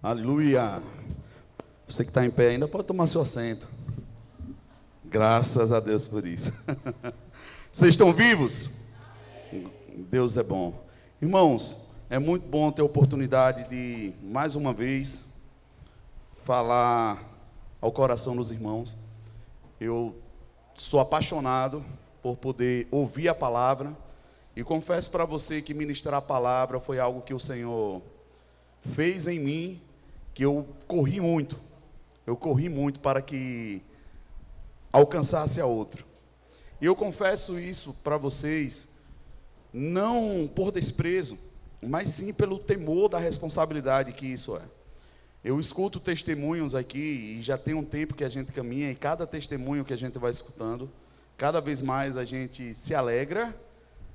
Aleluia. Você que está em pé ainda pode tomar seu assento. Graças a Deus por isso. Vocês estão vivos? Deus é bom. Irmãos, é muito bom ter a oportunidade de, mais uma vez, falar ao coração dos irmãos. Eu sou apaixonado por poder ouvir a palavra e confesso para você que ministrar a palavra foi algo que o Senhor fez em mim, que eu corri muito. Eu corri muito para que alcançasse a outro. E eu confesso isso para vocês, não por desprezo, mas sim pelo temor da responsabilidade que isso é. Eu escuto testemunhos aqui e já tem um tempo que a gente caminha e cada testemunho que a gente vai escutando, cada vez mais a gente se alegra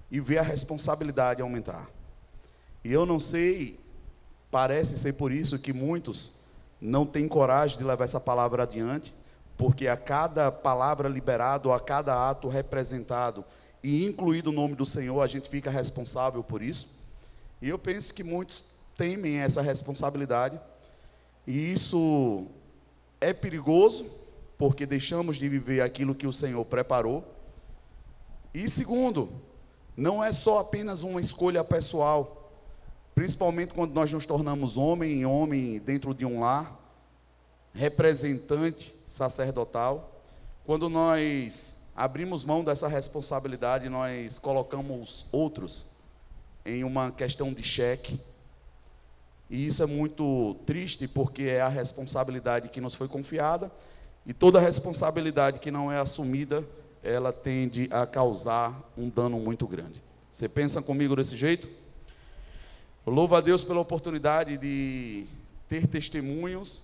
e vê a responsabilidade aumentar. E eu não sei, parece ser por isso que muitos não têm coragem de levar essa palavra adiante, porque a cada palavra liberada, a cada ato representado e incluído o nome do Senhor, a gente fica responsável por isso. E eu penso que muitos temem essa responsabilidade, e isso é perigoso, porque deixamos de viver aquilo que o Senhor preparou. E segundo, não é só apenas uma escolha pessoal, principalmente quando nós nos tornamos homem e homem dentro de um lar, representante sacerdotal, quando nós abrimos mão dessa responsabilidade, nós colocamos outros em uma questão de cheque. E isso é muito triste porque é a responsabilidade que nos foi confiada e toda responsabilidade que não é assumida, ela tende a causar um dano muito grande. Você pensa comigo desse jeito? Louvo a Deus pela oportunidade de ter testemunhos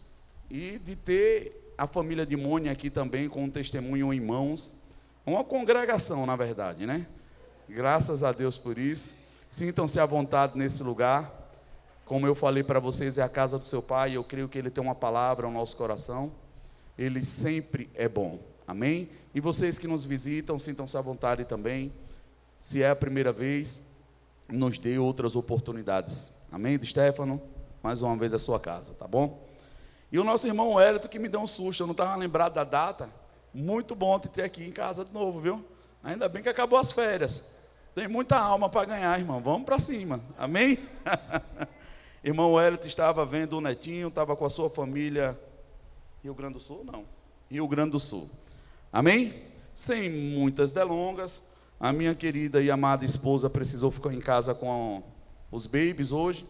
e de ter a família de Mônia aqui também com um testemunho em mãos. Uma congregação, na verdade, né? Graças a Deus por isso. Sintam-se à vontade nesse lugar. Como eu falei para vocês, é a casa do seu pai. Eu creio que ele tem uma palavra ao nosso coração. Ele sempre é bom. Amém? E vocês que nos visitam, sintam-se à vontade também. Se é a primeira vez, nos dê outras oportunidades. Amém, de Stefano? Mais uma vez a sua casa, tá bom? E o nosso irmão Hélito que me deu um susto, eu não estava lembrado da data. Muito bom te ter aqui em casa de novo, viu? Ainda bem que acabou as férias. Tem muita alma para ganhar, irmão. Vamos para cima. Amém? irmão Hélito estava vendo o netinho, estava com a sua família. Rio Grande do Sul? Não. Rio Grande do Sul. Amém? Sem muitas delongas, a minha querida e amada esposa precisou ficar em casa com os babies hoje.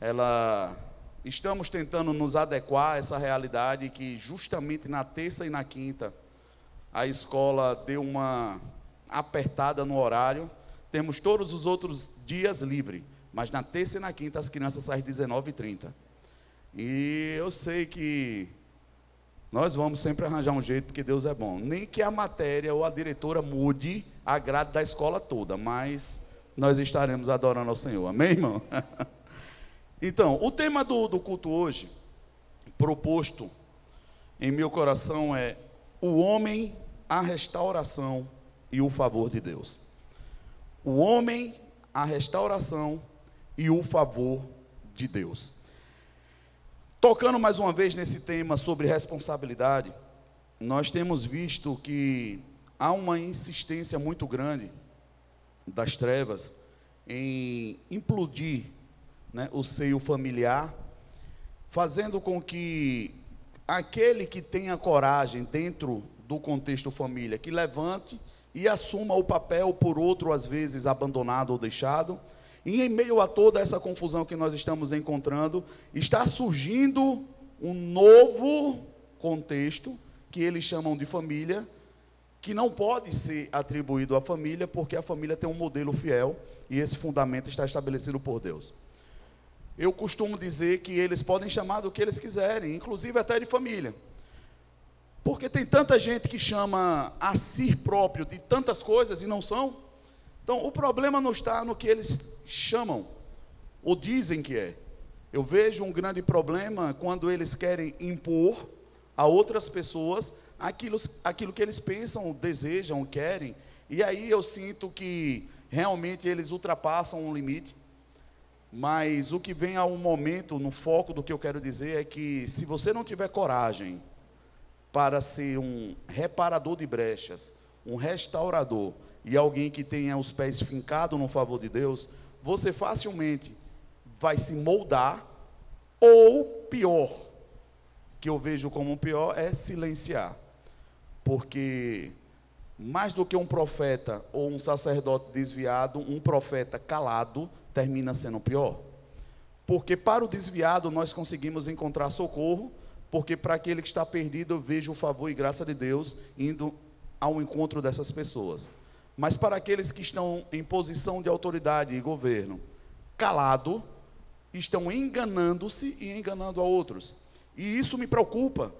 Ela estamos tentando nos adequar a essa realidade que justamente na terça e na quinta a escola deu uma apertada no horário. Temos todos os outros dias livre, mas na terça e na quinta as crianças saem às 19h30. E eu sei que nós vamos sempre arranjar um jeito, porque Deus é bom. Nem que a matéria ou a diretora mude a grade da escola toda, mas nós estaremos adorando ao Senhor. Amém, irmão? Então, o tema do, do culto hoje, proposto em meu coração, é o homem, a restauração e o favor de Deus. O homem, a restauração e o favor de Deus. Tocando mais uma vez nesse tema sobre responsabilidade, nós temos visto que há uma insistência muito grande das trevas em implodir né, o seio familiar, fazendo com que aquele que tenha coragem dentro do contexto família, que levante e assuma o papel por outro, às vezes, abandonado ou deixado. E em meio a toda essa confusão que nós estamos encontrando, está surgindo um novo contexto, que eles chamam de família, que não pode ser atribuído à família, porque a família tem um modelo fiel e esse fundamento está estabelecido por Deus. Eu costumo dizer que eles podem chamar do que eles quiserem, inclusive até de família. Porque tem tanta gente que chama a si próprio de tantas coisas e não são. Então, o problema não está no que eles chamam ou dizem que é. Eu vejo um grande problema quando eles querem impor a outras pessoas aquilo, aquilo que eles pensam, desejam, querem. E aí eu sinto que realmente eles ultrapassam um limite. Mas o que vem ao momento, no foco do que eu quero dizer, é que se você não tiver coragem para ser um reparador de brechas, um restaurador e alguém que tenha os pés fincados no favor de Deus, você facilmente vai se moldar, ou pior, que eu vejo como pior, é silenciar. Porque mais do que um profeta ou um sacerdote desviado, um profeta calado termina sendo pior. Porque para o desviado nós conseguimos encontrar socorro, porque para aquele que está perdido eu vejo o favor e graça de Deus indo ao encontro dessas pessoas. Mas para aqueles que estão em posição de autoridade e governo, calado, estão enganando-se e enganando a outros. E isso me preocupa,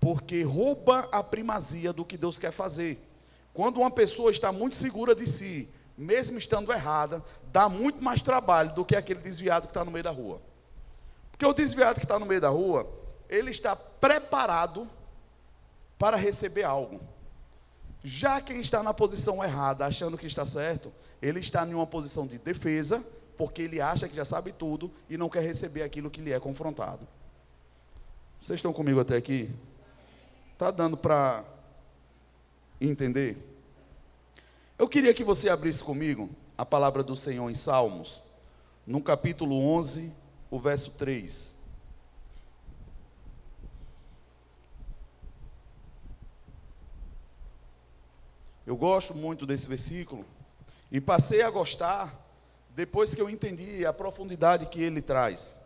porque rouba a primazia do que Deus quer fazer. Quando uma pessoa está muito segura de si, mesmo estando errada, dá muito mais trabalho do que aquele desviado que está no meio da rua. Porque o desviado que está no meio da rua, ele está preparado para receber algo. Já quem está na posição errada, achando que está certo, ele está em uma posição de defesa, porque ele acha que já sabe tudo e não quer receber aquilo que lhe é confrontado. Vocês estão comigo até aqui? Está dando para entender? Eu queria que você abrisse comigo a palavra do Senhor em Salmos, no capítulo 11, o verso 3. Eu gosto muito desse versículo e passei a gostar depois que eu entendi a profundidade que ele traz.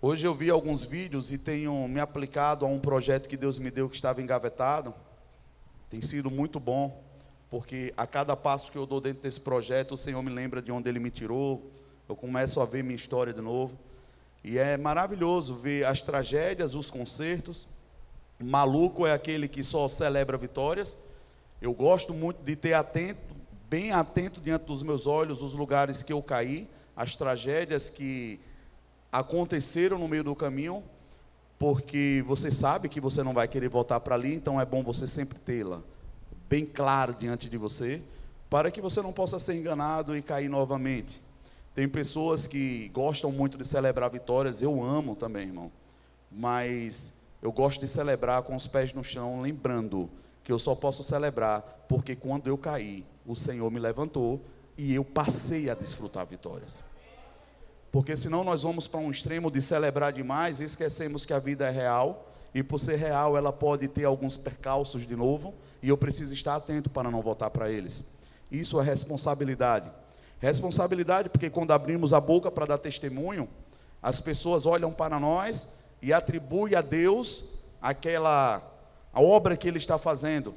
Hoje eu vi alguns vídeos e tenho me aplicado a um projeto que Deus me deu que estava engavetado. Tem sido muito bom, porque a cada passo que eu dou dentro desse projeto, o Senhor me lembra de onde Ele me tirou. Eu começo a ver minha história de novo. E é maravilhoso ver as tragédias, os concertos. Maluco é aquele que só celebra vitórias. Eu gosto muito de ter atento, bem atento diante dos meus olhos, os lugares que eu caí, as tragédias que aconteceram no meio do caminho, porque você sabe que você não vai querer voltar para ali, então é bom você sempre tê-la bem claro diante de você, para que você não possa ser enganado e cair novamente. Tem pessoas que gostam muito de celebrar vitórias, eu amo também, irmão, mas eu gosto de celebrar com os pés no chão, lembrando que eu só posso celebrar porque quando eu caí, o Senhor me levantou e eu passei a desfrutar vitórias. Porque senão nós vamos para um extremo de celebrar demais e esquecemos que a vida é real. E por ser real, ela pode ter alguns percalços de novo. E eu preciso estar atento para não voltar para eles. Isso é responsabilidade. Responsabilidade porque quando abrimos a boca para dar testemunho, as pessoas olham para nós e atribuem a Deus aquela a obra que Ele está fazendo.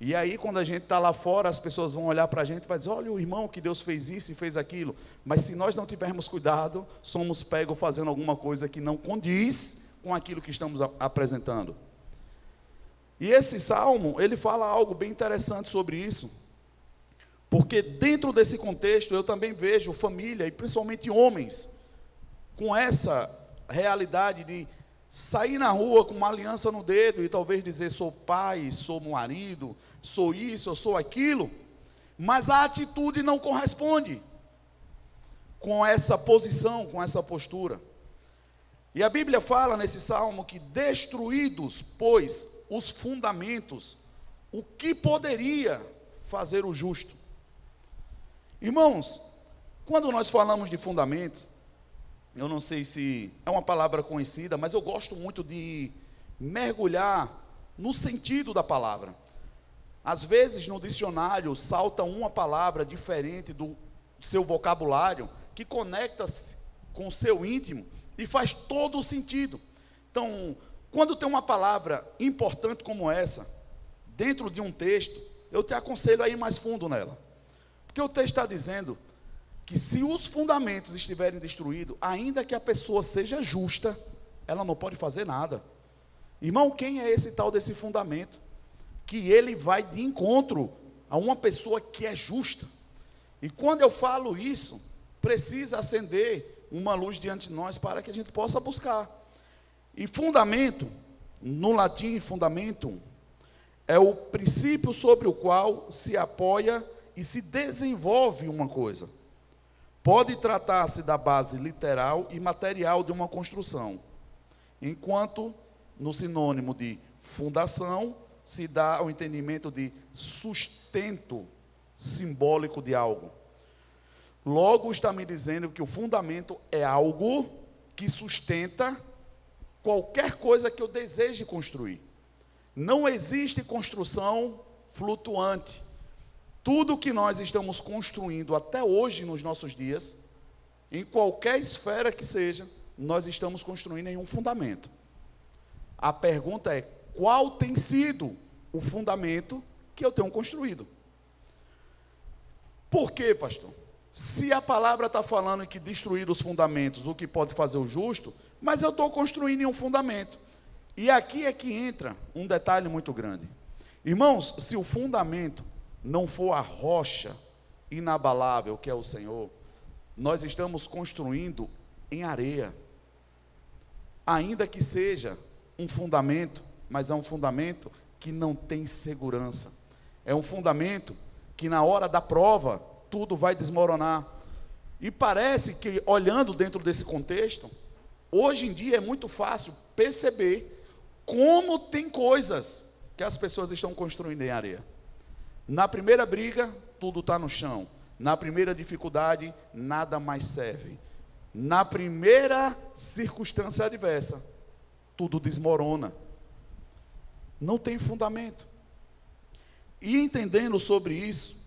E aí, quando a gente está lá fora, as pessoas vão olhar para a gente e vai dizer: olha o irmão que Deus fez isso e fez aquilo. Mas se nós não tivermos cuidado, somos pegos fazendo alguma coisa que não condiz com aquilo que estamos apresentando. E esse salmo, ele fala algo bem interessante sobre isso. Porque dentro desse contexto eu também vejo família, e principalmente homens, com essa realidade de sair na rua com uma aliança no dedo e talvez dizer sou pai, sou marido, sou isso, eu sou aquilo, mas a atitude não corresponde com essa posição, com essa postura. E a Bíblia fala nesse salmo que destruídos, pois, os fundamentos, o que poderia fazer o justo? Irmãos, quando nós falamos de fundamentos, eu não sei se é uma palavra conhecida, mas eu gosto muito de mergulhar no sentido da palavra. Às vezes no dicionário salta uma palavra diferente do seu vocabulário que conecta-se com o seu íntimo e faz todo o sentido. Então, quando tem uma palavra importante como essa, dentro de um texto, eu te aconselho a ir mais fundo nela. Porque o texto está dizendo que se os fundamentos estiverem destruídos, ainda que a pessoa seja justa, ela não pode fazer nada. Irmão, quem é esse tal desse fundamento? Que ele vai de encontro a uma pessoa que é justa. E quando eu falo isso, precisa acender uma luz diante de nós para que a gente possa buscar. E fundamento, no latim, fundamento, é o princípio sobre o qual se apoia e se desenvolve uma coisa. Pode tratar-se da base literal e material de uma construção, enquanto no sinônimo de fundação se dá o entendimento de sustento simbólico de algo. Logo está me dizendo que o fundamento é algo que sustenta qualquer coisa que eu deseje construir. Não existe construção flutuante. Tudo que nós estamos construindo até hoje nos nossos dias, em qualquer esfera que seja, nós estamos construindo em um fundamento. A pergunta é: qual tem sido o fundamento que eu tenho construído? Por quê, pastor? Se a palavra está falando que destruir os fundamentos, o que pode fazer o justo, mas eu estou construindo em um fundamento. E aqui é que entra um detalhe muito grande. Irmãos, se o fundamento não for a rocha inabalável que é o Senhor, nós estamos construindo em areia. Ainda que seja um fundamento, mas é um fundamento que não tem segurança. É um fundamento que na hora da prova tudo vai desmoronar. E parece que, olhando dentro desse contexto, hoje em dia é muito fácil perceber como tem coisas que as pessoas estão construindo em areia. Na primeira briga, tudo está no chão. Na primeira dificuldade, nada mais serve. Na primeira circunstância adversa, tudo desmorona. Não tem fundamento. E entendendo sobre isso,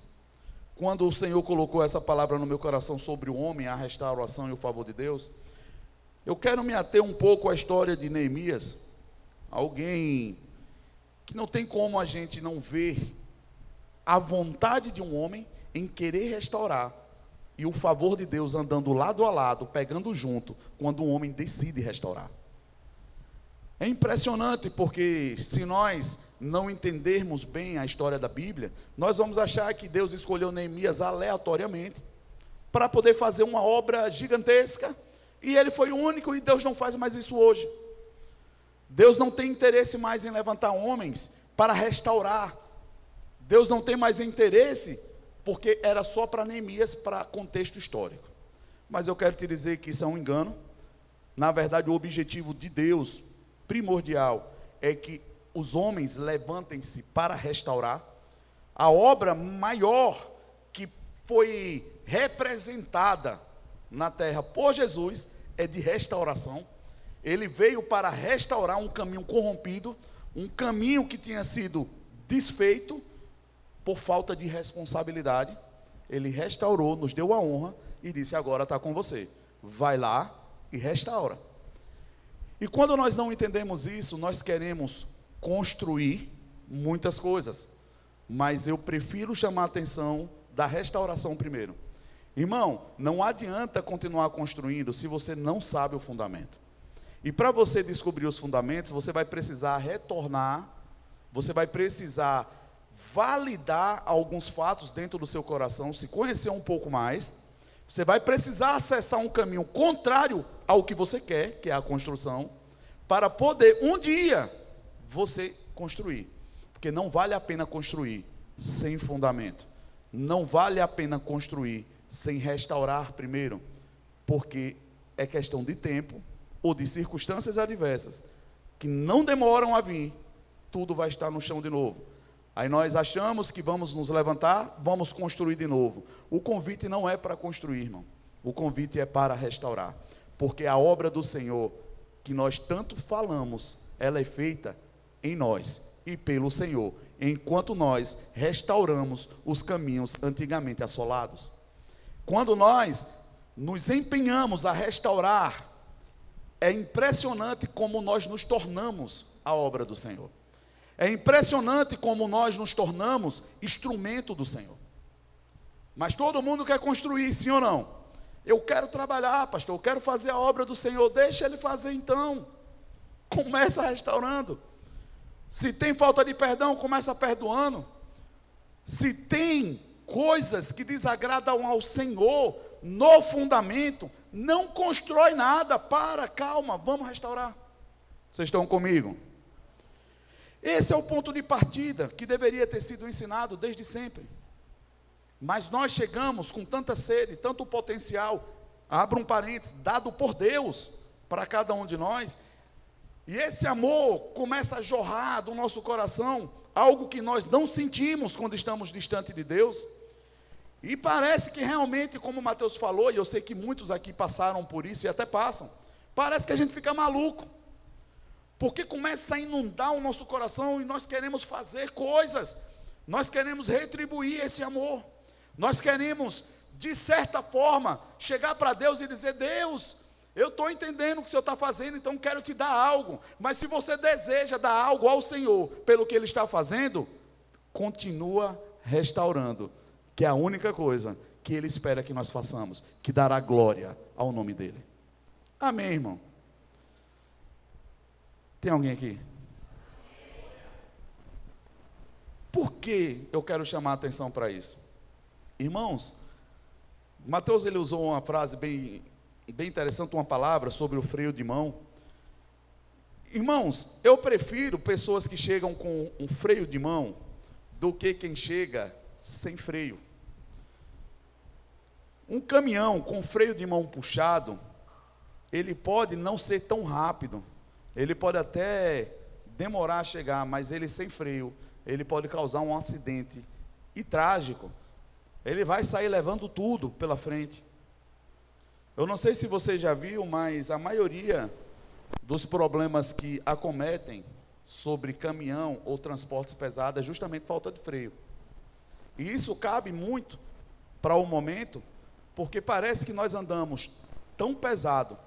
quando o Senhor colocou essa palavra no meu coração sobre o homem, a restauração e o favor de Deus, eu quero me ater um pouco à história de Neemias, alguém que não tem como a gente não ver a vontade de um homem em querer restaurar e o favor de Deus andando lado a lado, pegando junto, quando um homem decide restaurar. É impressionante porque se nós não entendermos bem a história da Bíblia, nós vamos achar que Deus escolheu Neemias aleatoriamente para poder fazer uma obra gigantesca e ele foi o único e Deus não faz mais isso hoje. Deus não tem interesse mais em levantar homens para restaurar. Deus não tem mais interesse porque era só para Neemias para contexto histórico. Mas eu quero te dizer que isso é um engano. Na verdade, o objetivo de Deus primordial é que os homens levantem-se para restaurar. A obra maior que foi representada na terra por Jesus é de restauração. Ele veio para restaurar um caminho corrompido, um caminho que tinha sido desfeito por falta de responsabilidade. Ele restaurou, nos deu a honra e disse: Agora está com você. Vai lá e restaura. E quando nós não entendemos isso, nós queremos construir muitas coisas, mas eu prefiro chamar a atenção da restauração primeiro. Irmão, não adianta continuar construindo se você não sabe o fundamento. E para você descobrir os fundamentos, você vai precisar retornar, você vai precisar validar alguns fatos dentro do seu coração, se conhecer um pouco mais você vai precisar acessar um caminho contrário ao que você quer, que é a construção, para poder um dia você construir. Porque não vale a pena construir sem fundamento. Não vale a pena construir sem restaurar primeiro, porque é questão de tempo ou de circunstâncias adversas que não demoram a vir, tudo vai estar no chão de novo. Aí nós achamos que vamos nos levantar, vamos construir de novo. O convite não é para construir, irmão. O convite é para restaurar. Porque a obra do Senhor, que nós tanto falamos, ela é feita em nós e pelo Senhor, enquanto nós restauramos os caminhos antigamente assolados. Quando nós nos empenhamos a restaurar, é impressionante como nós nos tornamos a obra do Senhor. É impressionante como nós nos tornamos instrumento do Senhor. Mas todo mundo quer construir, sim ou não? Eu quero trabalhar, pastor, eu quero fazer a obra do Senhor. Deixa ele fazer então. Começa restaurando. Se tem falta de perdão, começa perdoando. Se tem coisas que desagradam ao Senhor no fundamento, não constrói nada. Para, calma, vamos restaurar. Vocês estão comigo? Esse é o ponto de partida que deveria ter sido ensinado desde sempre. Mas nós chegamos com tanta sede, tanto potencial, abra um parênteses, dado por Deus para cada um de nós, e esse amor começa a jorrar do nosso coração, algo que nós não sentimos quando estamos distante de Deus. E parece que realmente, como Mateus falou, e eu sei que muitos aqui passaram por isso e até passam, parece que a gente fica maluco. Porque começa a inundar o nosso coração e nós queremos fazer coisas, nós queremos retribuir esse amor, nós queremos, de certa forma, chegar para Deus e dizer: Deus, eu estou entendendo o que o Senhor está fazendo, então quero te dar algo. Mas se você deseja dar algo ao Senhor pelo que Ele está fazendo, continua restaurando, que é a única coisa que Ele espera que nós façamos, que dará glória ao nome dEle. Amém, irmão? Tem alguém aqui? Por que eu quero chamar a atenção para isso? Irmãos, Mateus ele usou uma frase bem bem interessante uma palavra sobre o freio de mão. Irmãos, eu prefiro pessoas que chegam com um freio de mão do que quem chega sem freio. Um caminhão com freio de mão puxado, ele pode não ser tão rápido, ele pode até demorar a chegar, mas ele sem freio, ele pode causar um acidente e trágico. Ele vai sair levando tudo pela frente. Eu não sei se você já viu, mas a maioria dos problemas que acometem sobre caminhão ou transportes pesados é justamente falta de freio. E isso cabe muito para o momento, porque parece que nós andamos tão pesado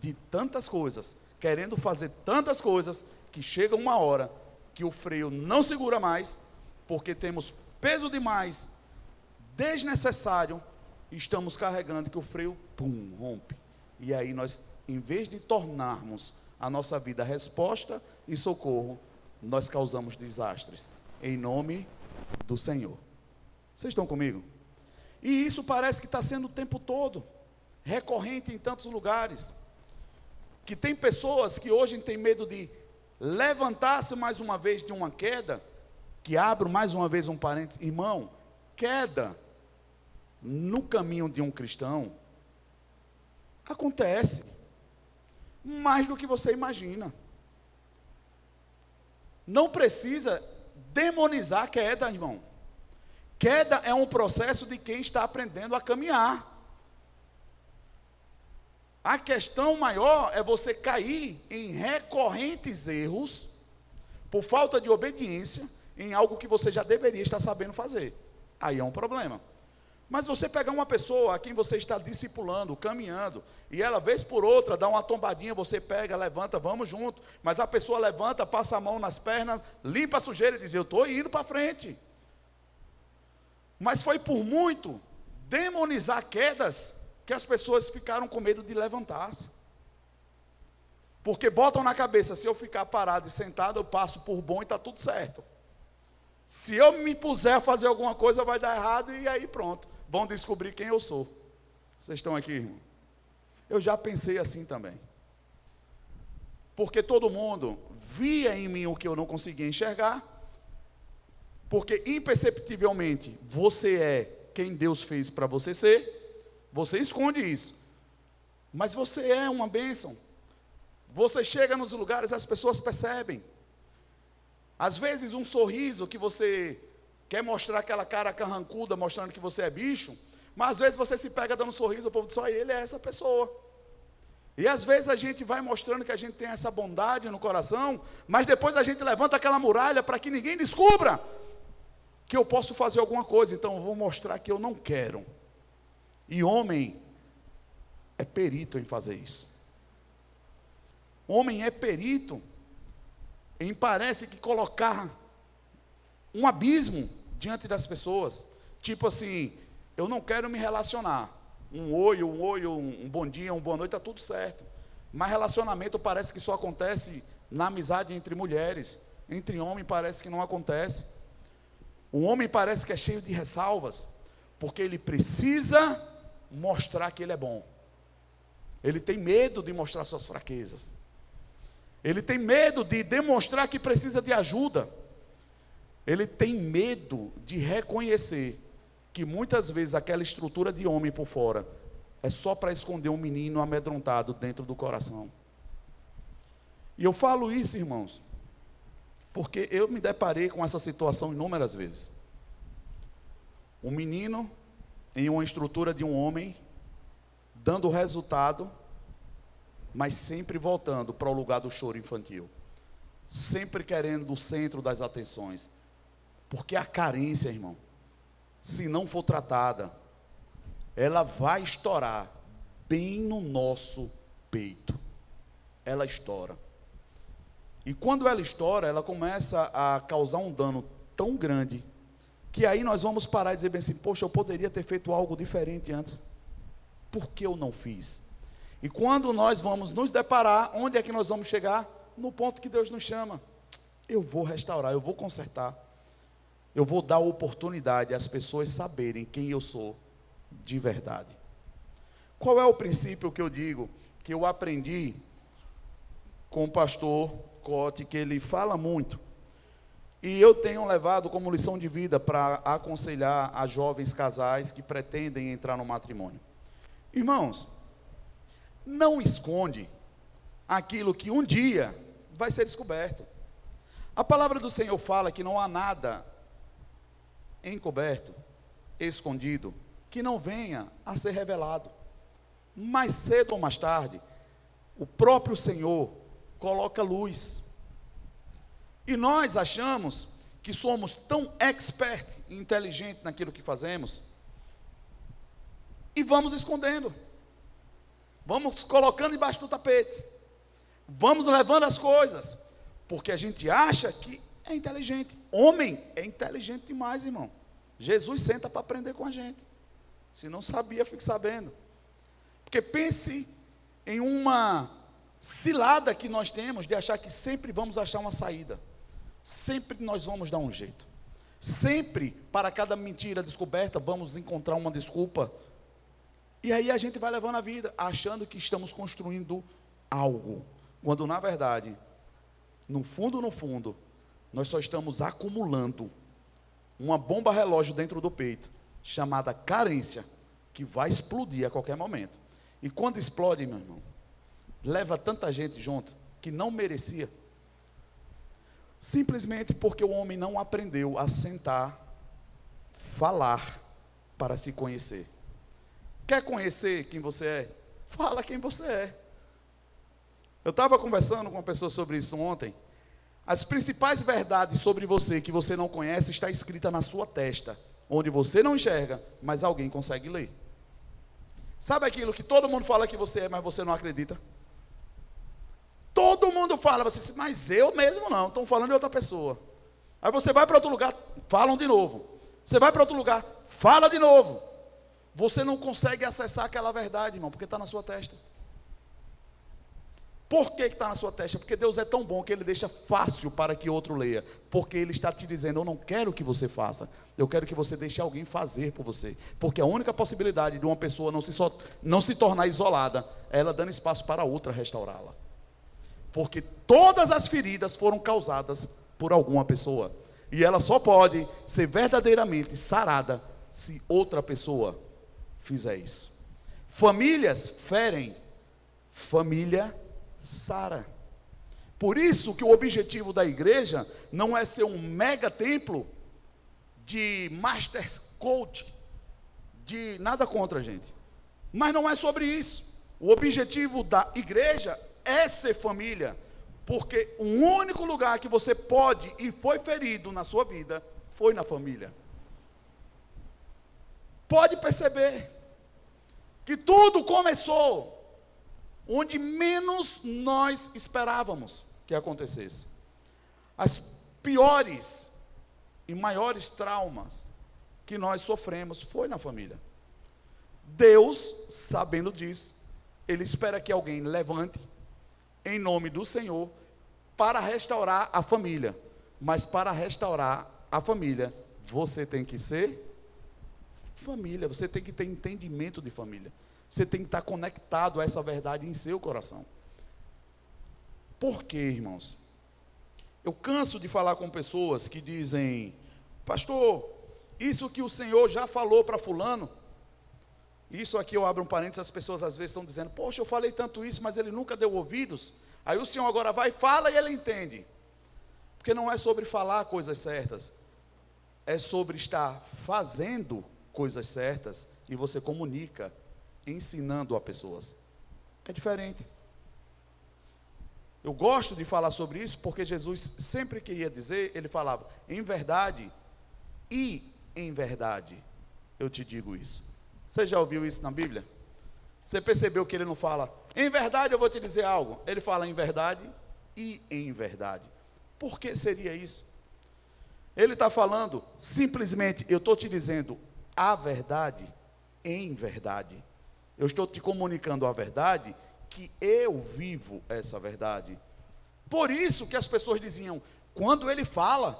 de tantas coisas, querendo fazer tantas coisas, que chega uma hora que o freio não segura mais, porque temos peso demais, desnecessário, estamos carregando que o freio, pum, rompe. E aí nós, em vez de tornarmos a nossa vida resposta e socorro, nós causamos desastres. Em nome do Senhor. Vocês estão comigo? E isso parece que está sendo o tempo todo, recorrente em tantos lugares. Que tem pessoas que hoje têm medo de levantar-se mais uma vez de uma queda, que abro mais uma vez um parênteses, irmão, queda no caminho de um cristão, acontece mais do que você imagina. Não precisa demonizar queda, irmão. Queda é um processo de quem está aprendendo a caminhar. A questão maior é você cair em recorrentes erros, por falta de obediência, em algo que você já deveria estar sabendo fazer. Aí é um problema. Mas você pegar uma pessoa a quem você está discipulando, caminhando, e ela, vez por outra, dá uma tombadinha, você pega, levanta, vamos junto. Mas a pessoa levanta, passa a mão nas pernas, limpa a sujeira e diz: Eu estou indo para frente. Mas foi por muito demonizar quedas que as pessoas ficaram com medo de levantar-se. Porque botam na cabeça: se eu ficar parado e sentado, eu passo por bom e está tudo certo. Se eu me puser a fazer alguma coisa, vai dar errado e aí pronto vão descobrir quem eu sou. Vocês estão aqui, irmão? Eu já pensei assim também. Porque todo mundo via em mim o que eu não conseguia enxergar. Porque imperceptivelmente você é quem Deus fez para você ser. Você esconde isso. Mas você é uma bênção. Você chega nos lugares, as pessoas percebem. Às vezes, um sorriso que você Quer mostrar aquela cara carrancuda, mostrando que você é bicho, mas às vezes você se pega dando um sorriso, o povo diz, só ele é essa pessoa. E às vezes a gente vai mostrando que a gente tem essa bondade no coração, mas depois a gente levanta aquela muralha para que ninguém descubra que eu posso fazer alguma coisa, então eu vou mostrar que eu não quero. E homem é perito em fazer isso. Homem é perito em parece que colocar um abismo diante das pessoas. Tipo assim, eu não quero me relacionar. Um oi, um oi, um, bom dia, um boa noite, está tudo certo. Mas relacionamento parece que só acontece na amizade entre mulheres. Entre homens parece que não acontece. O homem parece que é cheio de ressalvas, porque ele precisa mostrar que ele é bom. Ele tem medo de mostrar suas fraquezas. Ele tem medo de demonstrar que precisa de ajuda. Ele tem medo de reconhecer que muitas vezes aquela estrutura de homem por fora é só para esconder um menino amedrontado dentro do coração. E eu falo isso, irmãos, porque eu me deparei com essa situação inúmeras vezes. Um menino em uma estrutura de um homem, dando resultado, mas sempre voltando para o lugar do choro infantil. Sempre querendo o centro das atenções. Porque a carência, irmão, se não for tratada, ela vai estourar bem no nosso peito. Ela estoura. E quando ela estoura, ela começa a causar um dano tão grande que aí nós vamos parar e dizer bem assim: poxa, eu poderia ter feito algo diferente antes. Por que eu não fiz? E quando nós vamos nos deparar, onde é que nós vamos chegar? No ponto que Deus nos chama. Eu vou restaurar, eu vou consertar. Eu vou dar oportunidade às pessoas saberem quem eu sou de verdade. Qual é o princípio que eu digo que eu aprendi com o pastor Cote, que ele fala muito. E eu tenho levado como lição de vida para aconselhar a jovens casais que pretendem entrar no matrimônio. Irmãos, não esconde aquilo que um dia vai ser descoberto. A palavra do Senhor fala que não há nada encoberto, escondido, que não venha a ser revelado. Mais cedo ou mais tarde, o próprio Senhor coloca luz. E nós achamos que somos tão expert e inteligente naquilo que fazemos e vamos escondendo. Vamos colocando embaixo do tapete. Vamos levando as coisas, porque a gente acha que é inteligente. Homem é inteligente demais, irmão. Jesus senta para aprender com a gente. Se não sabia, fique sabendo. Porque pense em uma cilada que nós temos de achar que sempre vamos achar uma saída. Sempre nós vamos dar um jeito. Sempre, para cada mentira descoberta, vamos encontrar uma desculpa. E aí a gente vai levando a vida, achando que estamos construindo algo. Quando na verdade, no fundo, no fundo, nós só estamos acumulando uma bomba relógio dentro do peito, chamada carência, que vai explodir a qualquer momento. E quando explode, meu irmão, leva tanta gente junto que não merecia. Simplesmente porque o homem não aprendeu a sentar, falar para se conhecer. Quer conhecer quem você é? Fala quem você é. Eu estava conversando com uma pessoa sobre isso ontem. As principais verdades sobre você que você não conhece está escrita na sua testa, onde você não enxerga, mas alguém consegue ler. Sabe aquilo que todo mundo fala que você é, mas você não acredita? Todo mundo fala, você diz, mas eu mesmo não, estão falando de outra pessoa. Aí você vai para outro lugar, falam de novo. Você vai para outro lugar, fala de novo. Você não consegue acessar aquela verdade, irmão, porque está na sua testa. Por que está na sua testa? Porque Deus é tão bom que Ele deixa fácil para que outro leia. Porque Ele está te dizendo: Eu não quero que você faça, eu quero que você deixe alguém fazer por você. Porque a única possibilidade de uma pessoa não se, não se tornar isolada é ela dando espaço para outra restaurá-la porque todas as feridas foram causadas por alguma pessoa. E ela só pode ser verdadeiramente sarada se outra pessoa fizer isso. Famílias ferem, família sara. Por isso que o objetivo da igreja não é ser um mega templo de master coach, de nada contra gente. Mas não é sobre isso. O objetivo da igreja é ser família, porque o único lugar que você pode e foi ferido na sua vida foi na família. Pode perceber que tudo começou onde menos nós esperávamos que acontecesse. As piores e maiores traumas que nós sofremos foi na família. Deus, sabendo disso, ele espera que alguém levante em nome do Senhor para restaurar a família. Mas para restaurar a família, você tem que ser família, você tem que ter entendimento de família. Você tem que estar conectado a essa verdade em seu coração. Por quê, irmãos? Eu canso de falar com pessoas que dizem, pastor, isso que o Senhor já falou para Fulano. Isso aqui eu abro um parênteses, as pessoas às vezes estão dizendo, poxa, eu falei tanto isso, mas ele nunca deu ouvidos. Aí o Senhor agora vai, fala e ele entende. Porque não é sobre falar coisas certas, é sobre estar fazendo coisas certas e você comunica, ensinando a pessoas. É diferente. Eu gosto de falar sobre isso porque Jesus sempre que ia dizer, ele falava, em verdade e em verdade eu te digo isso. Você já ouviu isso na Bíblia? Você percebeu que ele não fala, em verdade eu vou te dizer algo. Ele fala em verdade e em verdade. Por que seria isso? Ele está falando, simplesmente, eu estou te dizendo a verdade em verdade. Eu estou te comunicando a verdade que eu vivo essa verdade. Por isso que as pessoas diziam, quando ele fala,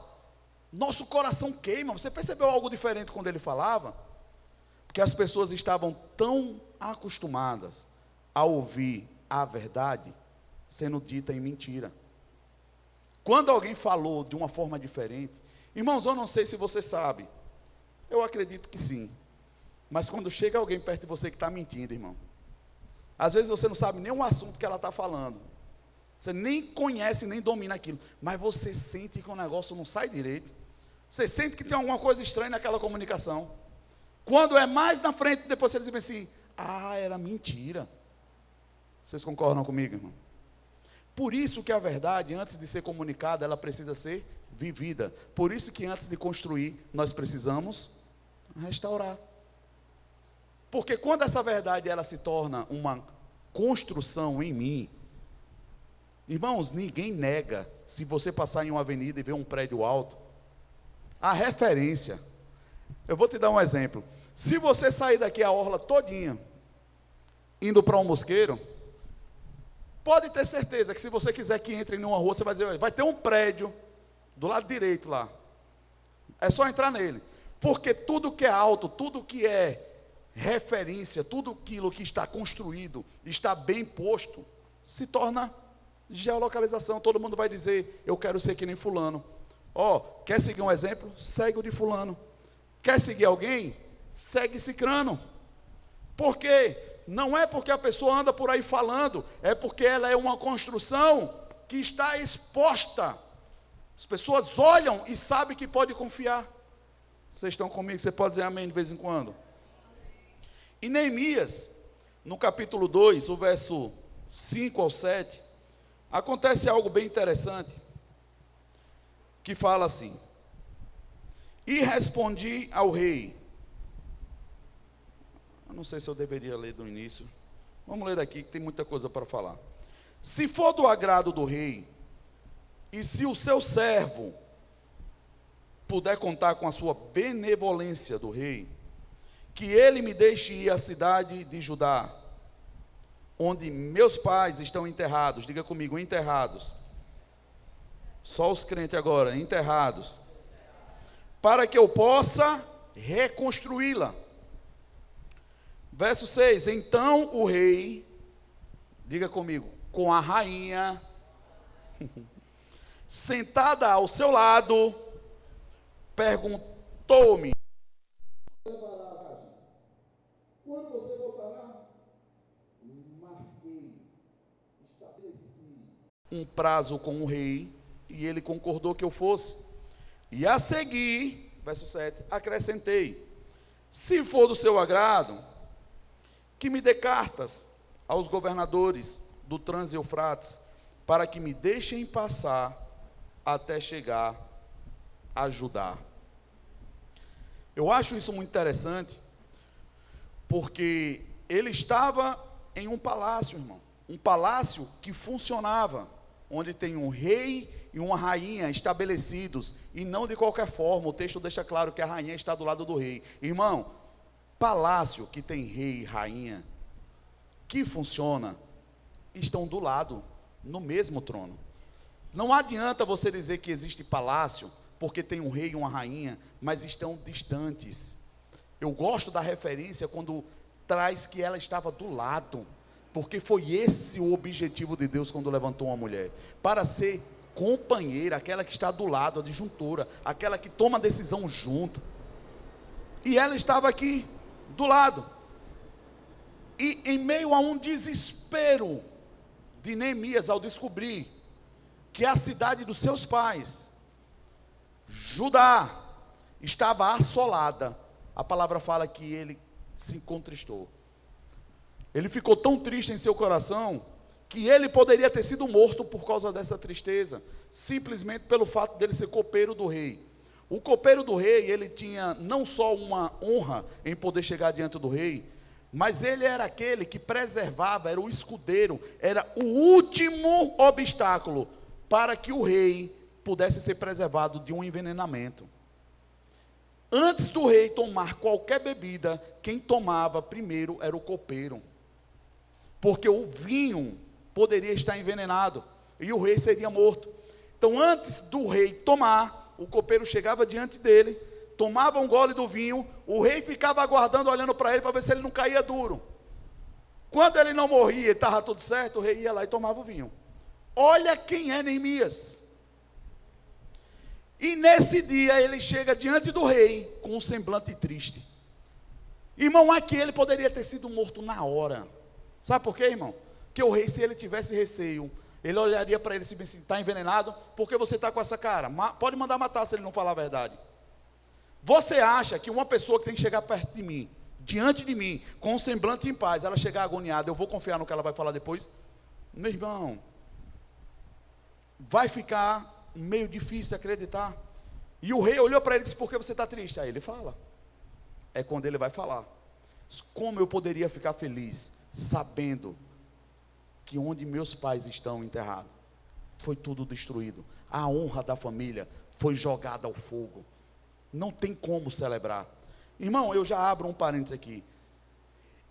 nosso coração queima. Você percebeu algo diferente quando ele falava? Porque as pessoas estavam tão acostumadas a ouvir a verdade sendo dita em mentira. Quando alguém falou de uma forma diferente, irmãos, eu não sei se você sabe, eu acredito que sim, mas quando chega alguém perto de você que está mentindo, irmão, às vezes você não sabe nem o assunto que ela está falando. Você nem conhece, nem domina aquilo. Mas você sente que o negócio não sai direito. Você sente que tem alguma coisa estranha naquela comunicação. Quando é mais na frente, depois você diz assim: Ah, era mentira. Vocês concordam comigo, irmão? Por isso que a verdade, antes de ser comunicada, ela precisa ser vivida. Por isso que antes de construir, nós precisamos restaurar. Porque quando essa verdade ela se torna uma construção em mim, irmãos, ninguém nega se você passar em uma avenida e ver um prédio alto, a referência. Eu vou te dar um exemplo. Se você sair daqui a orla todinha, indo para um mosqueiro, pode ter certeza que se você quiser que entre em uma rua, você vai dizer, vai ter um prédio do lado direito lá. É só entrar nele. Porque tudo que é alto, tudo que é referência, tudo aquilo que está construído, está bem posto, se torna geolocalização. Todo mundo vai dizer: Eu quero ser que nem Fulano. Ó, oh, quer seguir um exemplo? Segue o de Fulano. Quer seguir alguém? Segue Cicrano. Por quê? Não é porque a pessoa anda por aí falando, é porque ela é uma construção que está exposta. As pessoas olham e sabem que pode confiar. Vocês estão comigo? Você pode dizer amém de vez em quando? Em Neemias, no capítulo 2, o verso 5 ao 7, acontece algo bem interessante, que fala assim: E respondi ao rei. Eu não sei se eu deveria ler do início. Vamos ler daqui, que tem muita coisa para falar. Se for do agrado do rei, e se o seu servo puder contar com a sua benevolência do rei, que ele me deixe ir à cidade de Judá, onde meus pais estão enterrados. Diga comigo, enterrados. Só os crentes agora, enterrados. Para que eu possa reconstruí-la. Verso 6: Então o rei, diga comigo, com a rainha, sentada ao seu lado, perguntou-me: quando você voltará? Marquei, estabeleci um prazo com o rei e ele concordou que eu fosse. E a seguir, verso 7, acrescentei: se for do seu agrado, que me dê cartas aos governadores do Trans-Eufrates, para que me deixem passar até chegar a Judá. Eu acho isso muito interessante, porque ele estava em um palácio, irmão. Um palácio que funcionava, onde tem um rei e uma rainha estabelecidos, e não de qualquer forma. O texto deixa claro que a rainha está do lado do rei. Irmão, palácio que tem rei e rainha, que funciona, estão do lado, no mesmo trono. Não adianta você dizer que existe palácio porque tem um rei e uma rainha, mas estão distantes. Eu gosto da referência quando traz que ela estava do lado, porque foi esse o objetivo de Deus quando levantou uma mulher para ser companheira, aquela que está do lado, a disjuntora, aquela que toma a decisão junto. E ela estava aqui do lado. E em meio a um desespero de Neemias ao descobrir que a cidade dos seus pais, Judá, estava assolada, a palavra fala que ele se contristou. Ele ficou tão triste em seu coração que ele poderia ter sido morto por causa dessa tristeza, simplesmente pelo fato dele ser copeiro do rei. O copeiro do rei, ele tinha não só uma honra em poder chegar diante do rei, mas ele era aquele que preservava, era o escudeiro, era o último obstáculo para que o rei pudesse ser preservado de um envenenamento. Antes do rei tomar qualquer bebida, quem tomava primeiro era o copeiro. Porque o vinho poderia estar envenenado e o rei seria morto. Então, antes do rei tomar, o copeiro chegava diante dele, tomava um gole do vinho, o rei ficava aguardando, olhando para ele para ver se ele não caía duro. Quando ele não morria, estava tudo certo, o rei ia lá e tomava o vinho. Olha quem é Neemias. E nesse dia ele chega diante do rei com um semblante triste. Irmão, aqui ele poderia ter sido morto na hora. Sabe por quê, irmão? Que o rei, se ele tivesse receio, ele olharia para ele e assim: está envenenado, por que você está com essa cara? Ma pode mandar matar se ele não falar a verdade. Você acha que uma pessoa que tem que chegar perto de mim, diante de mim, com um semblante em paz, ela chegar agoniada, eu vou confiar no que ela vai falar depois? Meu irmão, vai ficar meio difícil acreditar. E o rei olhou para ele e disse: Por que você está triste? Aí ele fala. É quando ele vai falar. Como eu poderia ficar feliz sabendo que onde meus pais estão enterrados foi tudo destruído. A honra da família foi jogada ao fogo. Não tem como celebrar. Irmão, eu já abro um parênteses aqui.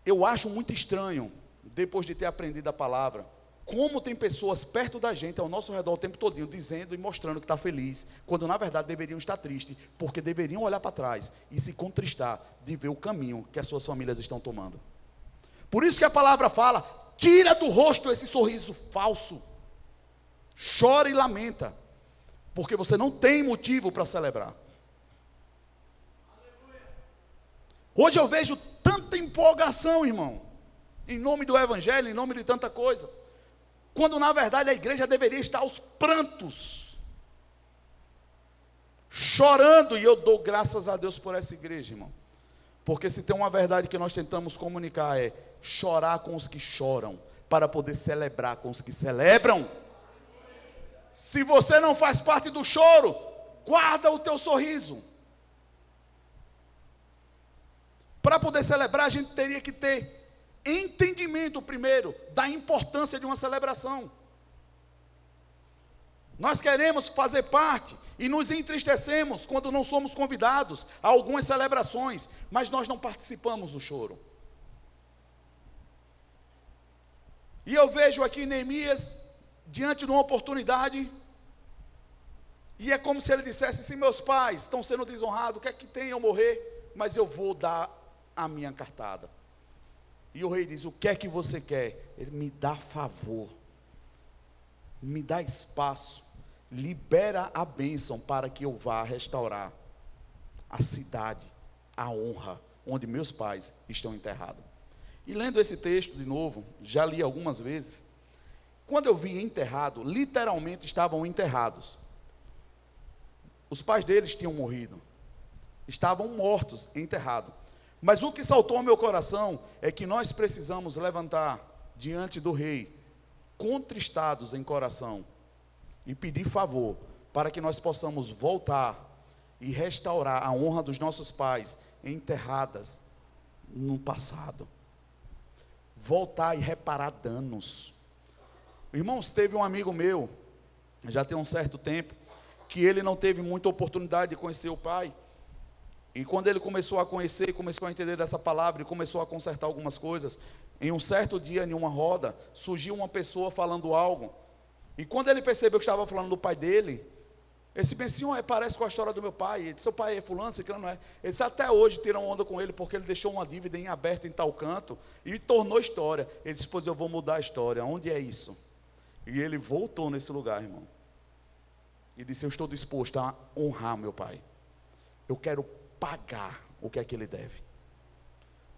Eu acho muito estranho, depois de ter aprendido a palavra, como tem pessoas perto da gente, ao nosso redor o tempo todinho, dizendo e mostrando que está feliz, quando na verdade deveriam estar tristes, porque deveriam olhar para trás e se contristar de ver o caminho que as suas famílias estão tomando. Por isso que a palavra fala: tira do rosto esse sorriso falso, chora e lamenta, porque você não tem motivo para celebrar. Hoje eu vejo tanta empolgação, irmão, em nome do Evangelho, em nome de tanta coisa, quando na verdade a igreja deveria estar aos prantos, chorando, e eu dou graças a Deus por essa igreja, irmão, porque se tem uma verdade que nós tentamos comunicar é chorar com os que choram, para poder celebrar com os que celebram. Se você não faz parte do choro, guarda o teu sorriso. Para poder celebrar, a gente teria que ter entendimento primeiro da importância de uma celebração. Nós queremos fazer parte e nos entristecemos quando não somos convidados a algumas celebrações, mas nós não participamos do choro. E eu vejo aqui Neemias diante de uma oportunidade, e é como se ele dissesse: se meus pais estão sendo desonrados, o que é que tem eu morrer? Mas eu vou dar a minha cartada. E o rei diz: O que é que você quer? Ele me dá favor, me dá espaço, libera a bênção para que eu vá restaurar a cidade, a honra, onde meus pais estão enterrados. E lendo esse texto de novo, já li algumas vezes. Quando eu vi enterrado, literalmente estavam enterrados. Os pais deles tinham morrido. Estavam mortos, enterrados. Mas o que saltou ao meu coração é que nós precisamos levantar diante do rei, contristados em coração, e pedir favor para que nós possamos voltar e restaurar a honra dos nossos pais enterradas no passado voltar e reparar danos. Irmãos, teve um amigo meu, já tem um certo tempo, que ele não teve muita oportunidade de conhecer o pai. E quando ele começou a conhecer, começou a entender dessa palavra e começou a consertar algumas coisas, em um certo dia, em uma roda, surgiu uma pessoa falando algo. E quando ele percebeu que estava falando do pai dele, disse bem assim, parece com a história do meu pai. Ele disse, seu pai é fulano, que não é. Ele disse, até hoje tiram onda com ele, porque ele deixou uma dívida em aberto em tal canto e tornou história. Ele disse, pois eu vou mudar a história. Onde é isso? E ele voltou nesse lugar, irmão. E disse, eu estou disposto a honrar meu pai. Eu quero pagar o que é que ele deve.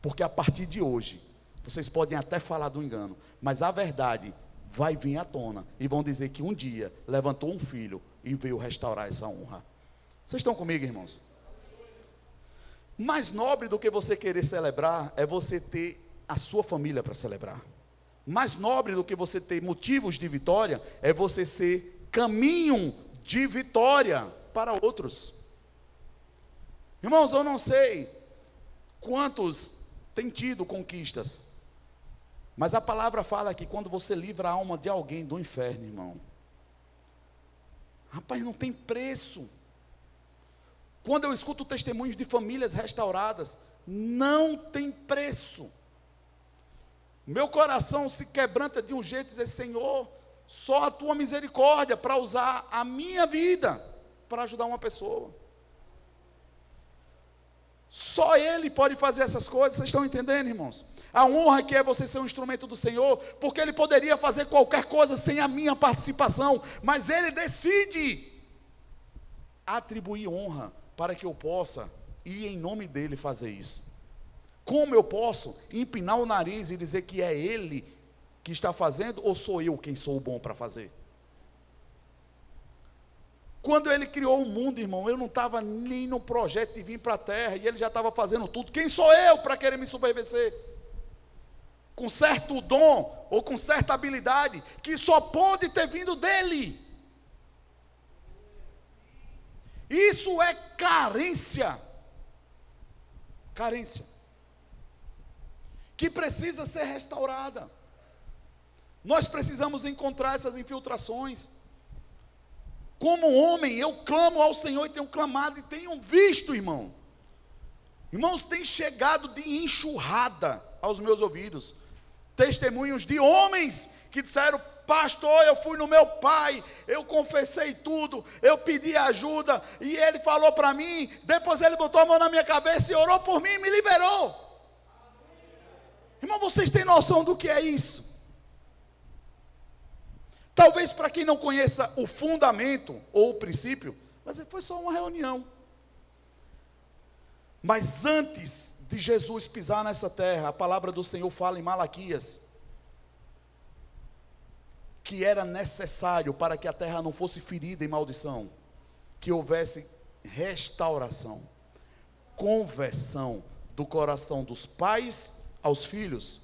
Porque a partir de hoje, vocês podem até falar do engano, mas a verdade vai vir à tona e vão dizer que um dia levantou um filho e veio restaurar essa honra. Vocês estão comigo, irmãos? Mais nobre do que você querer celebrar é você ter a sua família para celebrar. Mais nobre do que você ter motivos de vitória é você ser caminho de vitória para outros. Irmãos, eu não sei quantos têm tido conquistas, mas a palavra fala que quando você livra a alma de alguém do inferno, irmão, rapaz, não tem preço. Quando eu escuto testemunhos de famílias restauradas, não tem preço. Meu coração se quebranta de um jeito dizer: Senhor, só a tua misericórdia para usar a minha vida para ajudar uma pessoa. Só Ele pode fazer essas coisas, vocês estão entendendo, irmãos? A honra que é você ser um instrumento do Senhor, porque Ele poderia fazer qualquer coisa sem a minha participação, mas Ele decide atribuir honra para que eu possa ir em nome dEle fazer isso. Como eu posso empinar o nariz e dizer que é Ele que está fazendo, ou sou eu quem sou o bom para fazer? Quando ele criou o mundo, irmão, eu não estava nem no projeto de vir para a terra, e ele já estava fazendo tudo. Quem sou eu para querer me subvencer? Com certo dom ou com certa habilidade que só pode ter vindo dele. Isso é carência. Carência. Que precisa ser restaurada. Nós precisamos encontrar essas infiltrações. Como homem, eu clamo ao Senhor e tenho clamado e tenho visto, irmão. Irmãos, tem chegado de enxurrada aos meus ouvidos. Testemunhos de homens que disseram: Pastor, eu fui no meu pai, eu confessei tudo, eu pedi ajuda, e ele falou para mim. Depois ele botou a mão na minha cabeça e orou por mim e me liberou. Irmão, vocês têm noção do que é isso? Talvez para quem não conheça o fundamento ou o princípio, mas foi só uma reunião. Mas antes de Jesus pisar nessa terra, a palavra do Senhor fala em Malaquias que era necessário para que a terra não fosse ferida em maldição, que houvesse restauração, conversão do coração dos pais aos filhos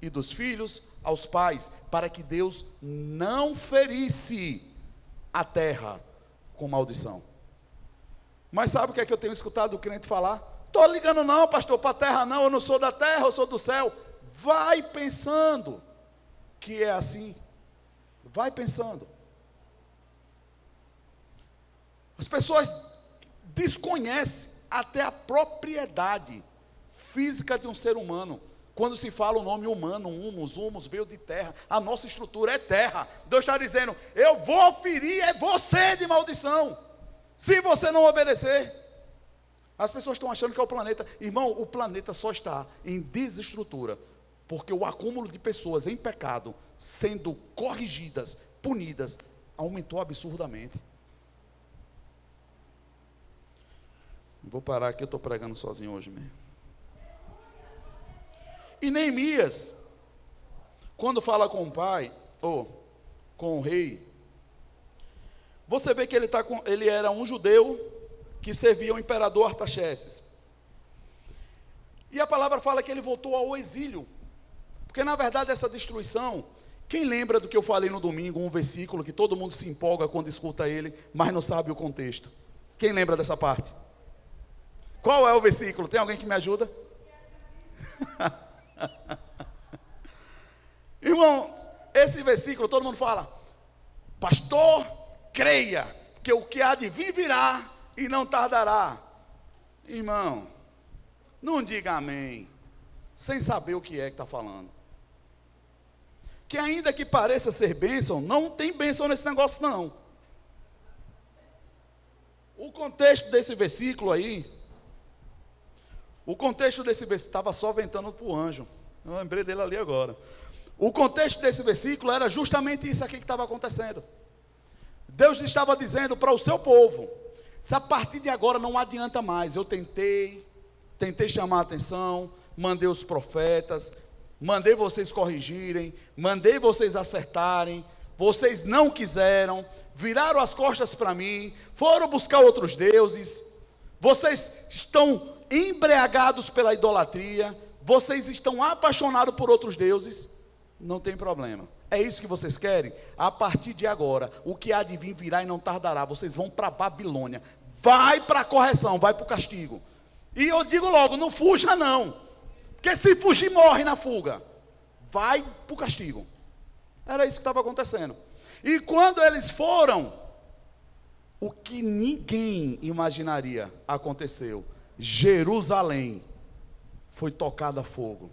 e dos filhos aos pais, para que Deus não ferisse a terra com maldição. Mas sabe o que é que eu tenho escutado o crente falar? Estou ligando não, pastor, para a terra não, eu não sou da terra, eu sou do céu. Vai pensando que é assim. Vai pensando. As pessoas desconhecem até a propriedade física de um ser humano. Quando se fala o nome humano, humus, humus veio de terra, a nossa estrutura é terra. Deus está dizendo: eu vou ferir é você de maldição, se você não obedecer. As pessoas estão achando que é o planeta. Irmão, o planeta só está em desestrutura, porque o acúmulo de pessoas em pecado, sendo corrigidas, punidas, aumentou absurdamente. Vou parar aqui, eu estou pregando sozinho hoje mesmo. E Neemias, quando fala com o pai, ou com o rei, você vê que ele, tá com, ele era um judeu que servia o imperador Artaxerxes. E a palavra fala que ele voltou ao exílio. Porque na verdade essa destruição, quem lembra do que eu falei no domingo, um versículo que todo mundo se empolga quando escuta ele, mas não sabe o contexto? Quem lembra dessa parte? Qual é o versículo? Tem alguém que me ajuda? Irmãos, esse versículo todo mundo fala, pastor, creia, que o que há de vir virá e não tardará. Irmão, não diga amém, sem saber o que é que está falando. Que ainda que pareça ser bênção, não tem bênção nesse negócio não. O contexto desse versículo aí, o contexto desse versículo, estava só ventando para o anjo. Eu lembrei dele ali agora. O contexto desse versículo era justamente isso aqui que estava acontecendo. Deus estava dizendo para o seu povo: se a partir de agora não adianta mais, eu tentei, tentei chamar a atenção, mandei os profetas, mandei vocês corrigirem, mandei vocês acertarem, vocês não quiseram, viraram as costas para mim, foram buscar outros deuses, vocês estão embriagados pela idolatria, vocês estão apaixonados por outros deuses, não tem problema. É isso que vocês querem? A partir de agora, o que há de vir virá e não tardará. Vocês vão para Babilônia. Vai para a correção, vai para o castigo. E eu digo logo: não fuja, não. Porque se fugir, morre na fuga. Vai para o castigo. Era isso que estava acontecendo. E quando eles foram, o que ninguém imaginaria aconteceu. Jerusalém foi tocada a fogo.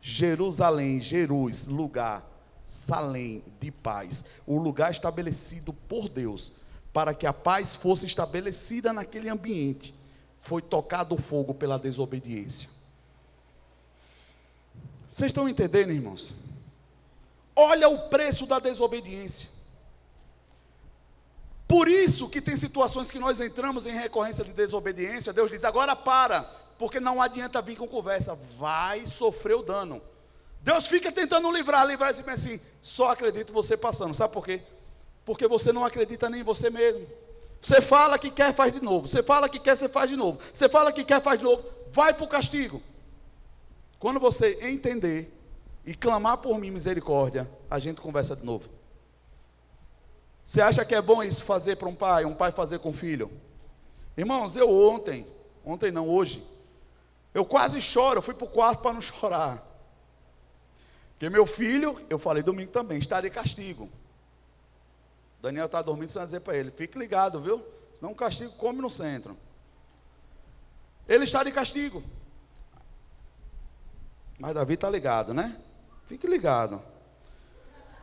Jerusalém, Jerus, lugar, Salém de paz. O lugar estabelecido por Deus para que a paz fosse estabelecida naquele ambiente. Foi tocado o fogo pela desobediência. Vocês estão entendendo, irmãos? Olha o preço da desobediência. Por isso que tem situações que nós entramos em recorrência de desobediência, Deus diz: agora para, porque não adianta vir com conversa, vai sofrer o dano. Deus fica tentando livrar, livrar e diz assim: só acredito você passando, sabe por quê? Porque você não acredita nem em você mesmo. Você fala que quer, faz de novo. Você fala que quer, você faz de novo. Você fala que quer, faz de novo. Vai para o castigo. Quando você entender e clamar por mim misericórdia, a gente conversa de novo. Você acha que é bom isso fazer para um pai, um pai fazer com o filho? Irmãos, eu ontem, ontem não, hoje, eu quase choro, eu fui para o quarto para não chorar. Porque meu filho, eu falei domingo também, está de castigo. Daniel está dormindo, você vai dizer para ele, fique ligado, viu? Senão o castigo come no centro. Ele está de castigo. Mas Davi está ligado, né? Fique ligado.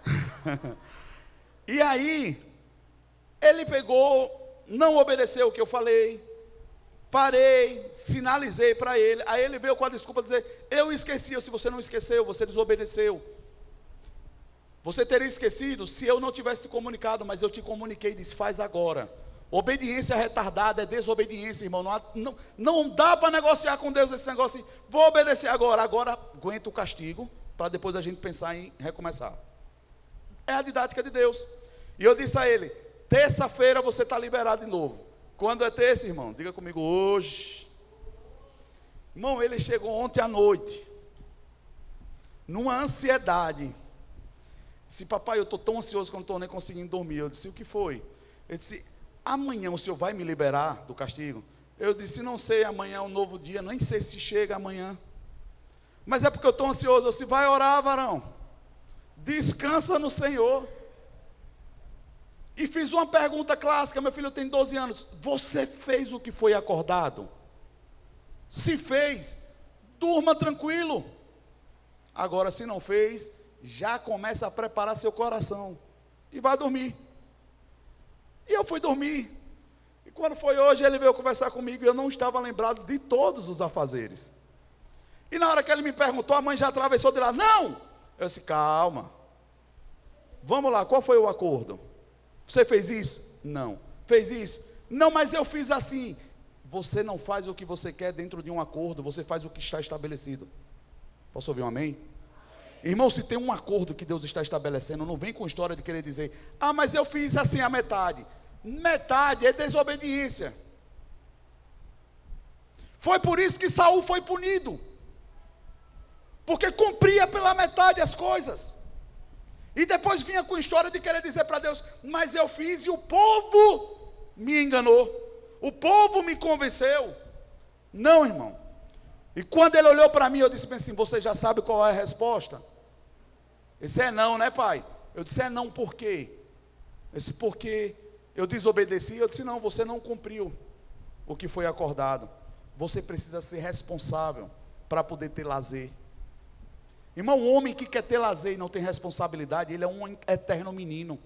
e aí, ele pegou, não obedeceu o que eu falei, parei, sinalizei para ele. Aí ele veio com a desculpa de dizer: Eu esqueci. Se você não esqueceu, você desobedeceu. Você teria esquecido se eu não tivesse te comunicado, mas eu te comuniquei disse: Faz agora. Obediência retardada é desobediência, irmão. Não, não, não dá para negociar com Deus esse negócio. Assim, Vou obedecer agora. Agora aguenta o castigo, para depois a gente pensar em recomeçar. É a didática de Deus. E eu disse a ele: terça-feira você está liberado de novo. Quando é terça, irmão? Diga comigo, hoje. Irmão, ele chegou ontem à noite, numa ansiedade. Disse, papai, eu estou tão ansioso que eu não estou nem conseguindo dormir. Eu disse, o que foi? Ele disse, amanhã o senhor vai me liberar do castigo? Eu disse, não sei, amanhã é um novo dia, nem sei se chega amanhã. Mas é porque eu estou ansioso. Eu disse, vai orar, varão. Descansa no Senhor. E fiz uma pergunta clássica, meu filho tem 12 anos. Você fez o que foi acordado? Se fez, durma tranquilo. Agora, se não fez, já começa a preparar seu coração. E vai dormir. E eu fui dormir. E quando foi hoje, ele veio conversar comigo eu não estava lembrado de todos os afazeres. E na hora que ele me perguntou, a mãe já atravessou de lá. Não! Eu disse, calma. Vamos lá, qual foi o acordo? Você fez isso? Não. Fez isso? Não, mas eu fiz assim. Você não faz o que você quer dentro de um acordo, você faz o que está estabelecido. Posso ouvir um amém? Irmão, se tem um acordo que Deus está estabelecendo, não vem com história de querer dizer, ah, mas eu fiz assim a metade. Metade é desobediência. Foi por isso que Saul foi punido. Porque cumpria pela metade as coisas. E depois vinha com história de querer dizer para Deus: Mas eu fiz e o povo me enganou. O povo me convenceu. Não, irmão. E quando ele olhou para mim, eu disse assim: Você já sabe qual é a resposta? Ele disse: É não, né, pai? Eu disse: É não, por quê? Ele disse: Porque eu desobedeci. Eu disse: Não, você não cumpriu o que foi acordado. Você precisa ser responsável para poder ter lazer. Irmão, um homem que quer ter lazer e não tem responsabilidade, ele é um eterno menino.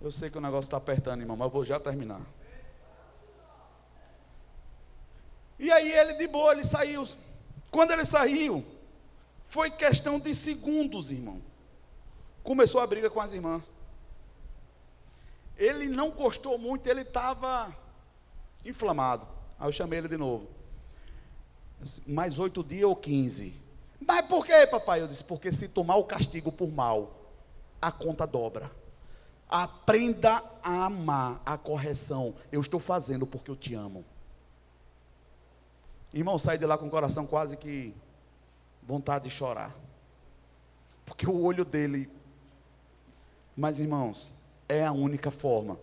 Eu sei que o negócio está apertando, irmão, mas eu vou já terminar. E aí ele de boa, ele saiu. Quando ele saiu, foi questão de segundos, irmão. Começou a briga com as irmãs. Ele não gostou muito, ele estava inflamado. Aí eu chamei ele de novo. Mais oito dias ou quinze. Mas por que, papai? Eu disse, porque se tomar o castigo por mal, a conta dobra. Aprenda a amar a correção. Eu estou fazendo porque eu te amo. Irmão, saí de lá com o coração quase que vontade de chorar. Porque o olho dele. Mas, irmãos, é a única forma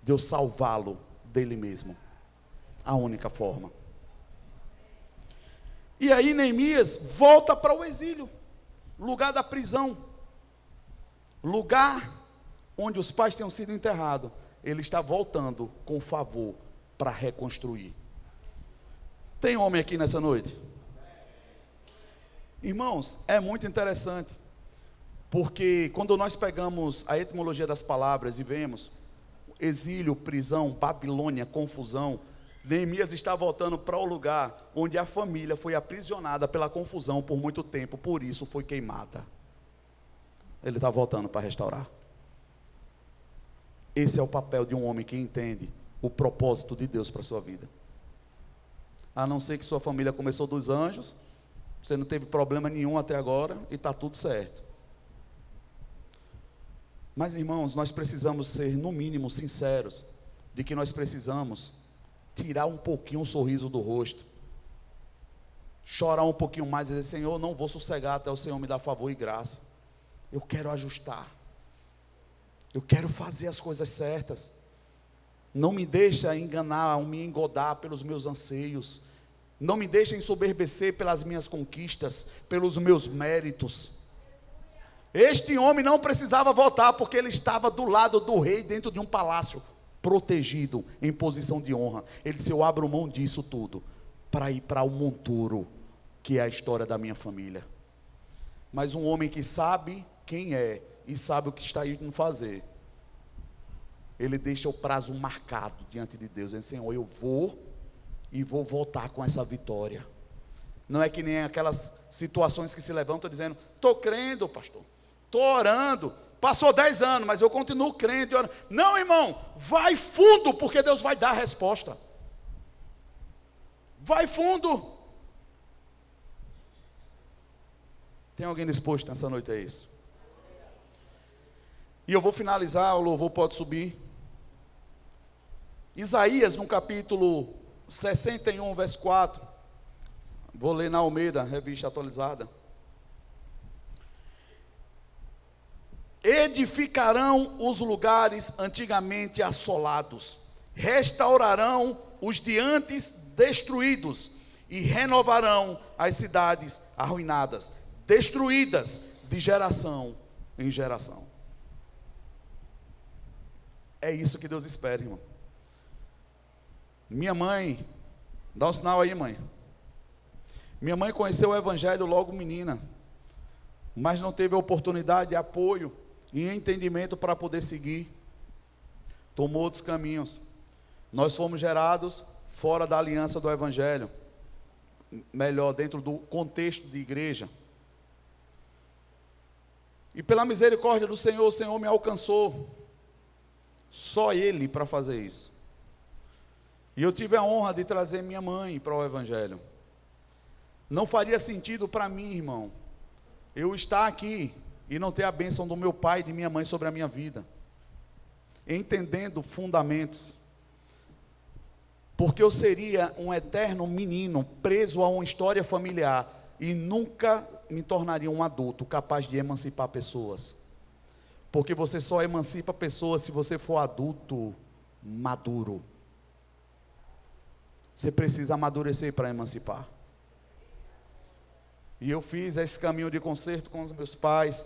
de eu salvá-lo dele mesmo. A única forma. E aí Neemias volta para o exílio, lugar da prisão, lugar onde os pais tinham sido enterrados. Ele está voltando com favor para reconstruir. Tem homem aqui nessa noite? Irmãos, é muito interessante, porque quando nós pegamos a etimologia das palavras e vemos exílio, prisão, Babilônia, confusão, Neemias está voltando para o lugar onde a família foi aprisionada pela confusão por muito tempo, por isso foi queimada. Ele está voltando para restaurar. Esse é o papel de um homem que entende o propósito de Deus para a sua vida. A não ser que sua família começou dos anjos, você não teve problema nenhum até agora e está tudo certo. Mas irmãos, nós precisamos ser, no mínimo, sinceros de que nós precisamos tirar um pouquinho o sorriso do rosto, chorar um pouquinho mais e dizer: Senhor, não vou sossegar até o Senhor me dar favor e graça. Eu quero ajustar, eu quero fazer as coisas certas. Não me deixa enganar, me engodar pelos meus anseios. Não me deixa ensoberbecer pelas minhas conquistas, pelos meus méritos. Este homem não precisava voltar porque ele estava do lado do rei dentro de um palácio protegido, em posição de honra. Ele disse: Eu abro mão disso tudo para ir para o monturo, que é a história da minha família. Mas um homem que sabe quem é e sabe o que está indo fazer, ele deixa o prazo marcado diante de Deus, dizendo: Senhor, eu vou e vou voltar com essa vitória. Não é que nem aquelas situações que se levantam dizendo: Estou crendo, pastor, estou orando, Passou dez anos, mas eu continuo crente. Não, irmão, vai fundo, porque Deus vai dar a resposta. Vai fundo. Tem alguém disposto nessa noite a isso? E eu vou finalizar, o louvor pode subir. Isaías, no capítulo 61, verso 4. Vou ler na Almeida, revista atualizada. edificarão os lugares antigamente assolados, restaurarão os de antes destruídos e renovarão as cidades arruinadas, destruídas de geração em geração. É isso que Deus espera, irmão. Minha mãe, dá um sinal aí, mãe. Minha mãe conheceu o Evangelho logo menina, mas não teve oportunidade de apoio e entendimento para poder seguir. Tomou outros caminhos. Nós fomos gerados fora da aliança do Evangelho, melhor, dentro do contexto de igreja. E pela misericórdia do Senhor, o Senhor me alcançou. Só Ele para fazer isso. E eu tive a honra de trazer minha mãe para o Evangelho. Não faria sentido para mim, irmão, eu estar aqui e não ter a bênção do meu pai e de minha mãe sobre a minha vida. Entendendo fundamentos. Porque eu seria um eterno menino preso a uma história familiar e nunca me tornaria um adulto capaz de emancipar pessoas. Porque você só emancipa pessoas se você for adulto maduro. Você precisa amadurecer para emancipar. E eu fiz esse caminho de conserto com os meus pais.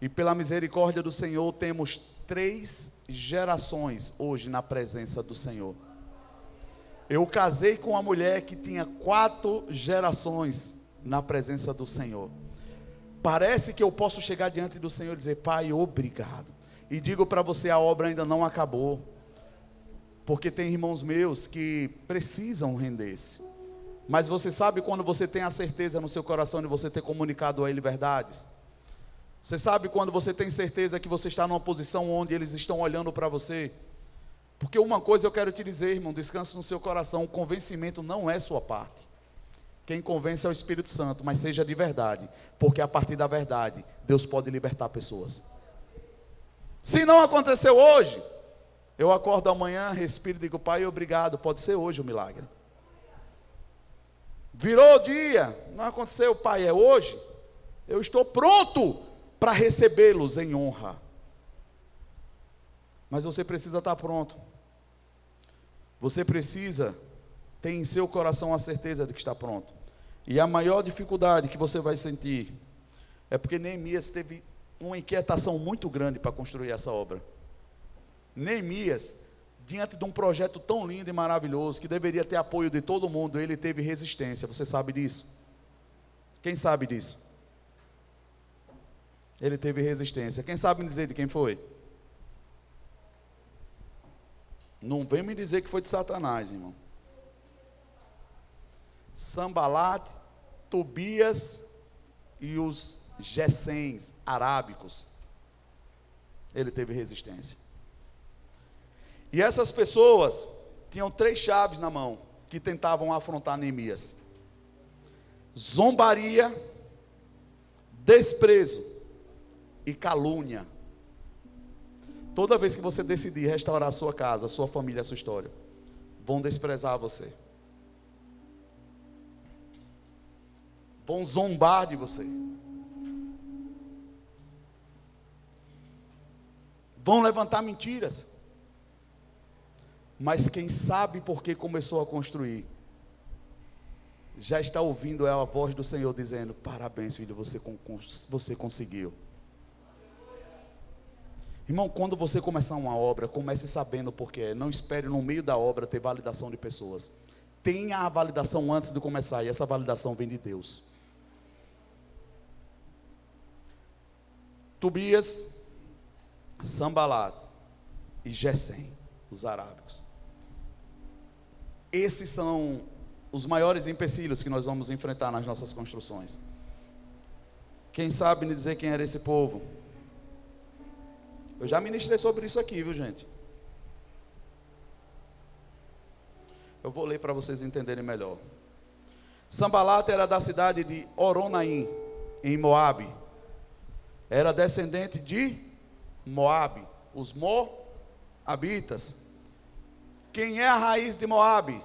E pela misericórdia do Senhor, temos três gerações hoje na presença do Senhor. Eu casei com uma mulher que tinha quatro gerações na presença do Senhor. Parece que eu posso chegar diante do Senhor e dizer, Pai, obrigado. E digo para você, a obra ainda não acabou. Porque tem irmãos meus que precisam render-se. Mas você sabe quando você tem a certeza no seu coração de você ter comunicado a Ele verdades? Você sabe quando você tem certeza que você está numa posição onde eles estão olhando para você? Porque uma coisa eu quero te dizer, irmão, descanse no seu coração, o convencimento não é sua parte. Quem convence é o Espírito Santo, mas seja de verdade, porque a partir da verdade, Deus pode libertar pessoas. Se não aconteceu hoje, eu acordo amanhã, respiro e digo, Pai, obrigado, pode ser hoje o milagre. Virou o dia, não aconteceu, Pai, é hoje. Eu estou pronto para recebê-los em honra. Mas você precisa estar pronto. Você precisa ter em seu coração a certeza de que está pronto. E a maior dificuldade que você vai sentir é porque Neemias teve uma inquietação muito grande para construir essa obra. Neemias, diante de um projeto tão lindo e maravilhoso, que deveria ter apoio de todo mundo, ele teve resistência. Você sabe disso? Quem sabe disso? Ele teve resistência. Quem sabe me dizer de quem foi? Não vem me dizer que foi de Satanás, irmão. Sambalat, Tobias e os Gessens arábicos. Ele teve resistência. E essas pessoas tinham três chaves na mão que tentavam afrontar Neemias: zombaria, desprezo e calúnia. Toda vez que você decidir restaurar a sua casa, a sua família, a sua história, vão desprezar você. Vão zombar de você. Vão levantar mentiras. Mas quem sabe por que começou a construir, já está ouvindo a voz do Senhor dizendo: Parabéns, filho, você, você conseguiu. Irmão, quando você começar uma obra, comece sabendo por quê. Não espere no meio da obra ter validação de pessoas. Tenha a validação antes de começar, e essa validação vem de Deus. Tobias, Sambalat e Gesem, os arábicos. Esses são os maiores empecilhos que nós vamos enfrentar nas nossas construções. Quem sabe me dizer quem era esse povo? Eu já ministrei sobre isso aqui, viu, gente? Eu vou ler para vocês entenderem melhor. Sambalata era da cidade de Oronaim, em Moabe. Era descendente de Moabe, os Moabitas. Quem é a raiz de Moabe?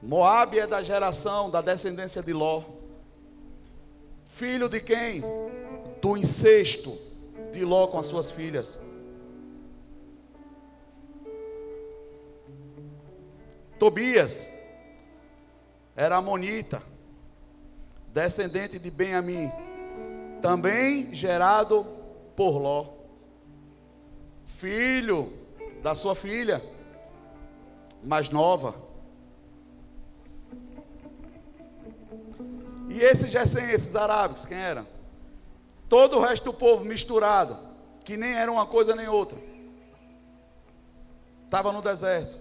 Moabe é da geração, da descendência de Ló. Filho de quem? Do incesto de Ló com as suas filhas. Tobias era amonita, descendente de Benjamim, também gerado por Ló, filho da sua filha mais nova. E esses Gessem, esses arábicos, quem eram? Todo o resto do povo misturado, que nem era uma coisa nem outra. Estava no deserto.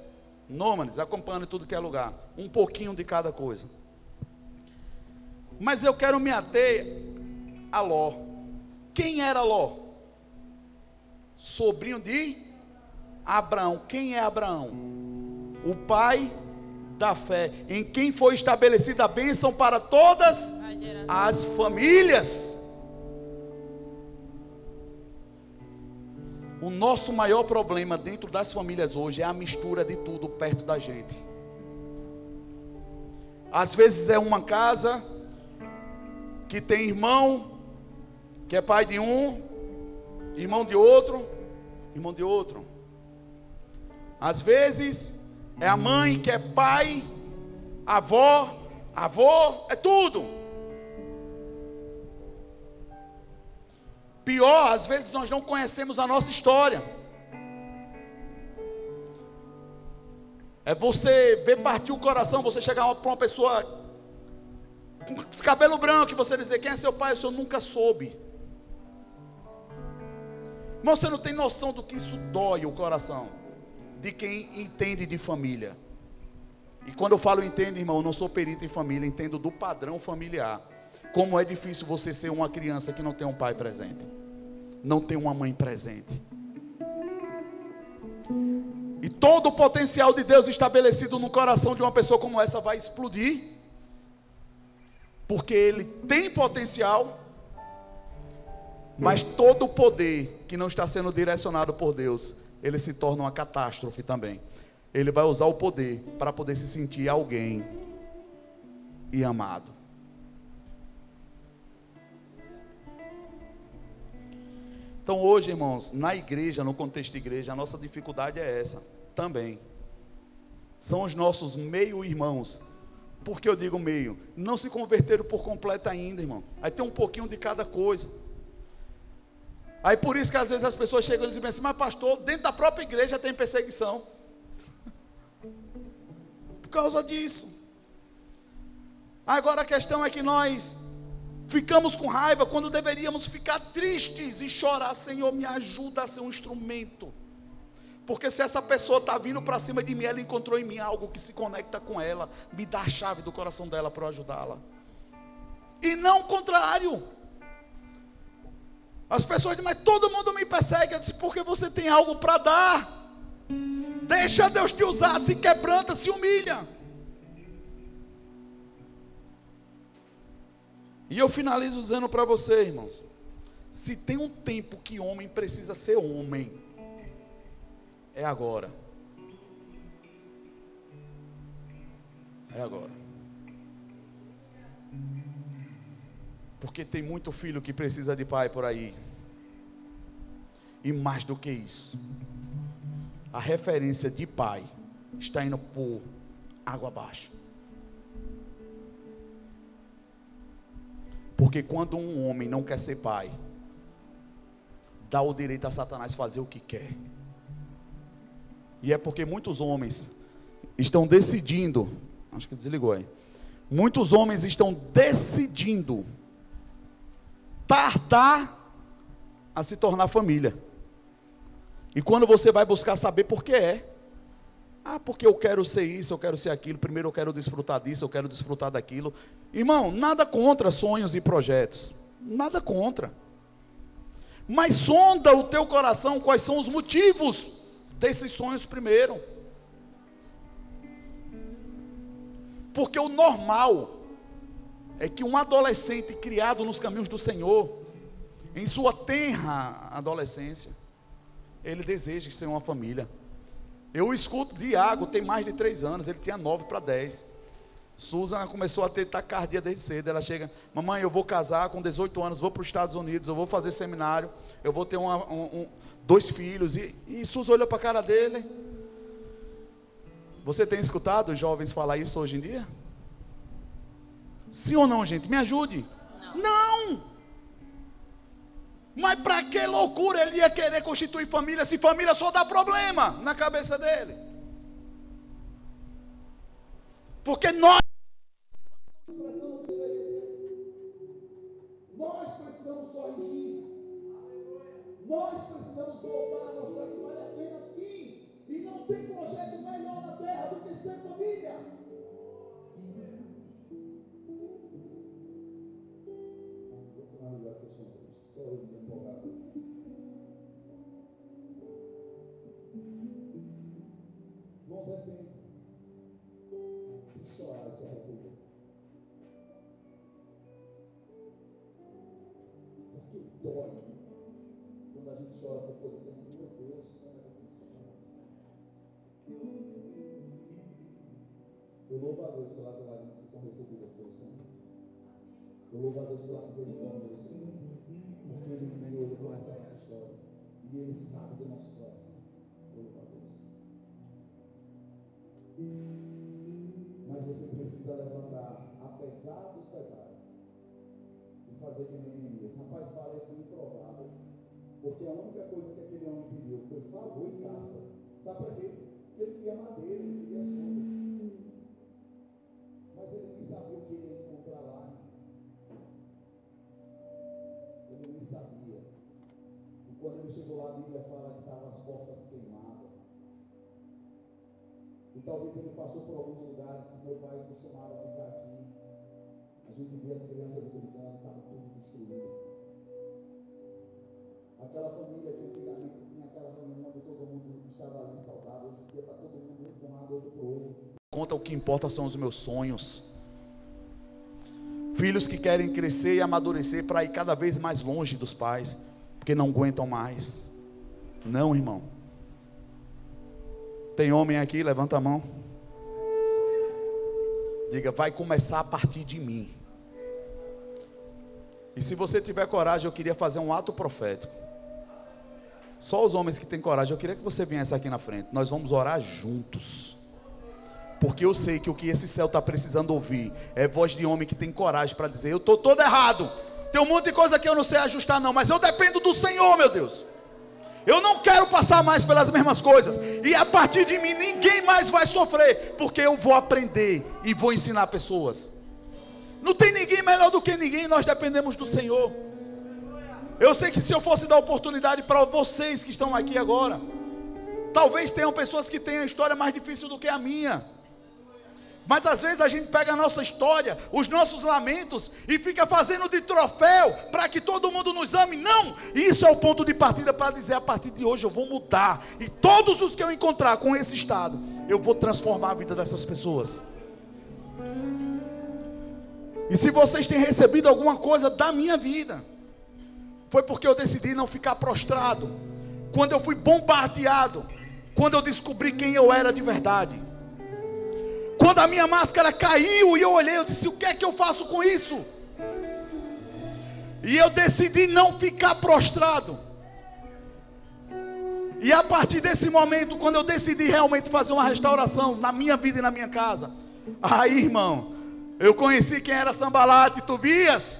Nômades, acompanhando tudo que é lugar. Um pouquinho de cada coisa. Mas eu quero me ater a Ló. Quem era Ló? Sobrinho de Abraão. Quem é Abraão? O pai da fé, em quem foi estabelecida a bênção para todas as famílias. O nosso maior problema dentro das famílias hoje é a mistura de tudo perto da gente. Às vezes é uma casa que tem irmão, que é pai de um, irmão de outro, irmão de outro. Às vezes é a mãe que é pai, avó, avô, é tudo. Pior, às vezes nós não conhecemos a nossa história. É você ver partir o coração, você chegar para uma pessoa com cabelo branco e você dizer quem é seu pai, o senhor nunca soube. Mas você não tem noção do que isso dói o coração de quem entende de família. E quando eu falo entende, irmão, eu não sou perito em família, entendo do padrão familiar. como é difícil você ser uma criança que não tem um pai presente, não tem uma mãe presente. E todo o potencial de Deus estabelecido no coração de uma pessoa como essa vai explodir. Porque ele tem potencial, mas todo o poder que não está sendo direcionado por Deus, ele se torna uma catástrofe também. Ele vai usar o poder para poder se sentir alguém e amado. Então hoje, irmãos, na igreja, no contexto de igreja, a nossa dificuldade é essa também. São os nossos meio-irmãos. Por que eu digo meio? Não se converteram por completo ainda, irmão. Aí tem um pouquinho de cada coisa. Aí por isso que às vezes as pessoas chegam e dizem assim, mas pastor, dentro da própria igreja tem perseguição. Por causa disso. Agora a questão é que nós ficamos com raiva quando deveríamos ficar tristes e chorar, Senhor, me ajuda a ser um instrumento porque se essa pessoa está vindo para cima de mim, ela encontrou em mim algo que se conecta com ela, me dá a chave do coração dela para ajudá-la. E não o contrário. As pessoas dizem, mas todo mundo me persegue. Eu disse, porque você tem algo para dar. Deixa Deus te usar, se quebranta, se humilha. E eu finalizo dizendo para você, irmãos: se tem um tempo que homem precisa ser homem, é agora. É agora. Porque tem muito filho que precisa de pai por aí. E mais do que isso, a referência de pai está indo por água abaixo. Porque quando um homem não quer ser pai, dá o direito a Satanás fazer o que quer. E é porque muitos homens estão decidindo, acho que desligou aí. Muitos homens estão decidindo tardar a se tornar família. E quando você vai buscar saber por que é, ah, porque eu quero ser isso, eu quero ser aquilo, primeiro eu quero desfrutar disso, eu quero desfrutar daquilo. Irmão, nada contra sonhos e projetos, nada contra. Mas sonda o teu coração quais são os motivos desses sonhos primeiro. Porque o normal é que um adolescente criado nos caminhos do Senhor, em sua tenra adolescência, ele deseja ser uma família. Eu escuto Diago, tem mais de três anos, ele tinha nove para dez. Susan começou a ter taquicardia desde cedo. Ela chega, mamãe, eu vou casar com 18 anos, vou para os Estados Unidos, eu vou fazer seminário, eu vou ter uma, um, dois filhos. E, e Suzy olhou para a cara dele. Você tem escutado os jovens falar isso hoje em dia? Sim ou não, gente? Me ajude. Não. não. Mas para que loucura ele ia querer constituir família se família só dá problema na cabeça dele? Porque nós nós precisamos corrigir. Nós precisamos voltar a mostrar que vale a pena sim. E não tem projeto melhor na terra do que ser família. Me empolgado. Chorar. Porque dói quando a gente chora por coisas que a meu Deus, que eu fiz Eu Deus pelas lágrimas que são recebidas pelo Senhor. Eu louvo a Deus pela misericórdia do Senhor. Ele veio, Ele conhece a nossa história. E Ele sabe do nosso coração. A Deus. Mas você precisa levantar, apesar dos pesares, e fazer que nem Neemias. Rapaz, parece improvável porque a única coisa que aquele homem pediu foi favor e cartas. Sabe para quê? Porque ele queria madeira, ele queria as coisas. Mas ele nem sabia Bíblia fala que estavam as portas queimadas. E talvez ele passou por alguns lugares, meu pai costumava ficar aqui. a gente via as crianças brincando, estava tudo destruído. Aquela família que antigamente tinha aquela reunião onde todo mundo estava ali saudável, hoje em dia está todo mundo para um lado, outro para o outro. Conta o que importa são os meus sonhos. Filhos que querem crescer e amadurecer para ir cada vez mais longe dos pais, porque não aguentam mais. Não, irmão. Tem homem aqui? Levanta a mão. Diga, vai começar a partir de mim. E se você tiver coragem, eu queria fazer um ato profético. Só os homens que têm coragem, eu queria que você viesse aqui na frente. Nós vamos orar juntos. Porque eu sei que o que esse céu está precisando ouvir é voz de homem que tem coragem para dizer: Eu estou todo errado. Tem um monte de coisa que eu não sei ajustar, não, mas eu dependo do Senhor, meu Deus. Eu não quero passar mais pelas mesmas coisas. E a partir de mim ninguém mais vai sofrer, porque eu vou aprender e vou ensinar pessoas. Não tem ninguém melhor do que ninguém, nós dependemos do Senhor. Eu sei que se eu fosse dar oportunidade para vocês que estão aqui agora, talvez tenham pessoas que tenham a história mais difícil do que a minha. Mas às vezes a gente pega a nossa história, os nossos lamentos e fica fazendo de troféu para que todo mundo nos ame. Não! Isso é o ponto de partida para dizer: a partir de hoje eu vou mudar. E todos os que eu encontrar com esse estado, eu vou transformar a vida dessas pessoas. E se vocês têm recebido alguma coisa da minha vida, foi porque eu decidi não ficar prostrado. Quando eu fui bombardeado, quando eu descobri quem eu era de verdade. Quando a minha máscara caiu e eu olhei, eu disse: o que é que eu faço com isso? E eu decidi não ficar prostrado. E a partir desse momento, quando eu decidi realmente fazer uma restauração na minha vida e na minha casa, aí, irmão, eu conheci quem era Sambalate e Tobias,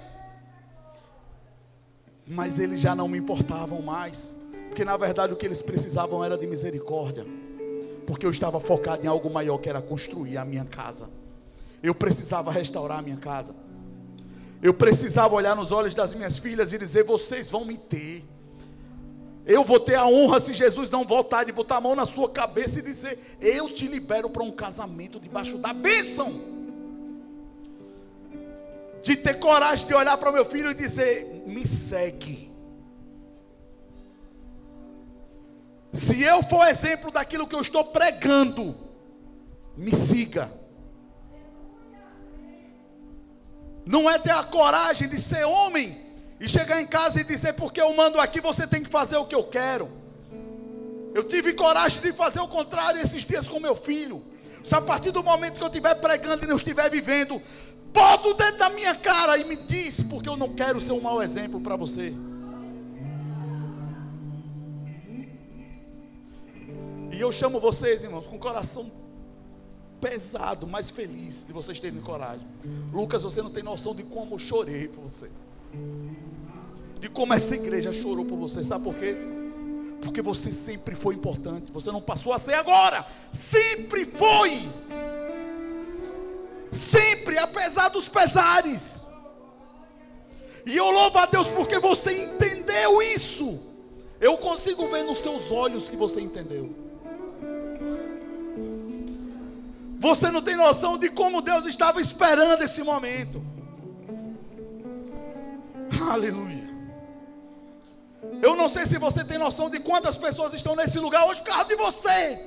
mas eles já não me importavam mais, porque na verdade o que eles precisavam era de misericórdia porque eu estava focado em algo maior que era construir a minha casa. Eu precisava restaurar a minha casa. Eu precisava olhar nos olhos das minhas filhas e dizer: vocês vão me ter. Eu vou ter a honra se Jesus não voltar de botar a mão na sua cabeça e dizer: Eu te libero para um casamento debaixo da bênção. De ter coragem de olhar para meu filho e dizer: Me segue. Se eu for exemplo daquilo que eu estou pregando, me siga. Não é ter a coragem de ser homem e chegar em casa e dizer, porque eu mando aqui, você tem que fazer o que eu quero. Eu tive coragem de fazer o contrário esses dias com meu filho. Se a partir do momento que eu estiver pregando e não estiver vivendo, bota o dedo na minha cara e me diz, porque eu não quero ser um mau exemplo para você. E eu chamo vocês, irmãos, com coração pesado, mas feliz de vocês terem coragem. Lucas, você não tem noção de como eu chorei por você. De como essa igreja chorou por você. Sabe por quê? Porque você sempre foi importante. Você não passou a ser agora. Sempre foi. Sempre, apesar dos pesares. E eu louvo a Deus porque você entendeu isso. Eu consigo ver nos seus olhos que você entendeu. Você não tem noção de como Deus estava esperando esse momento. Aleluia. Eu não sei se você tem noção de quantas pessoas estão nesse lugar hoje por causa de você.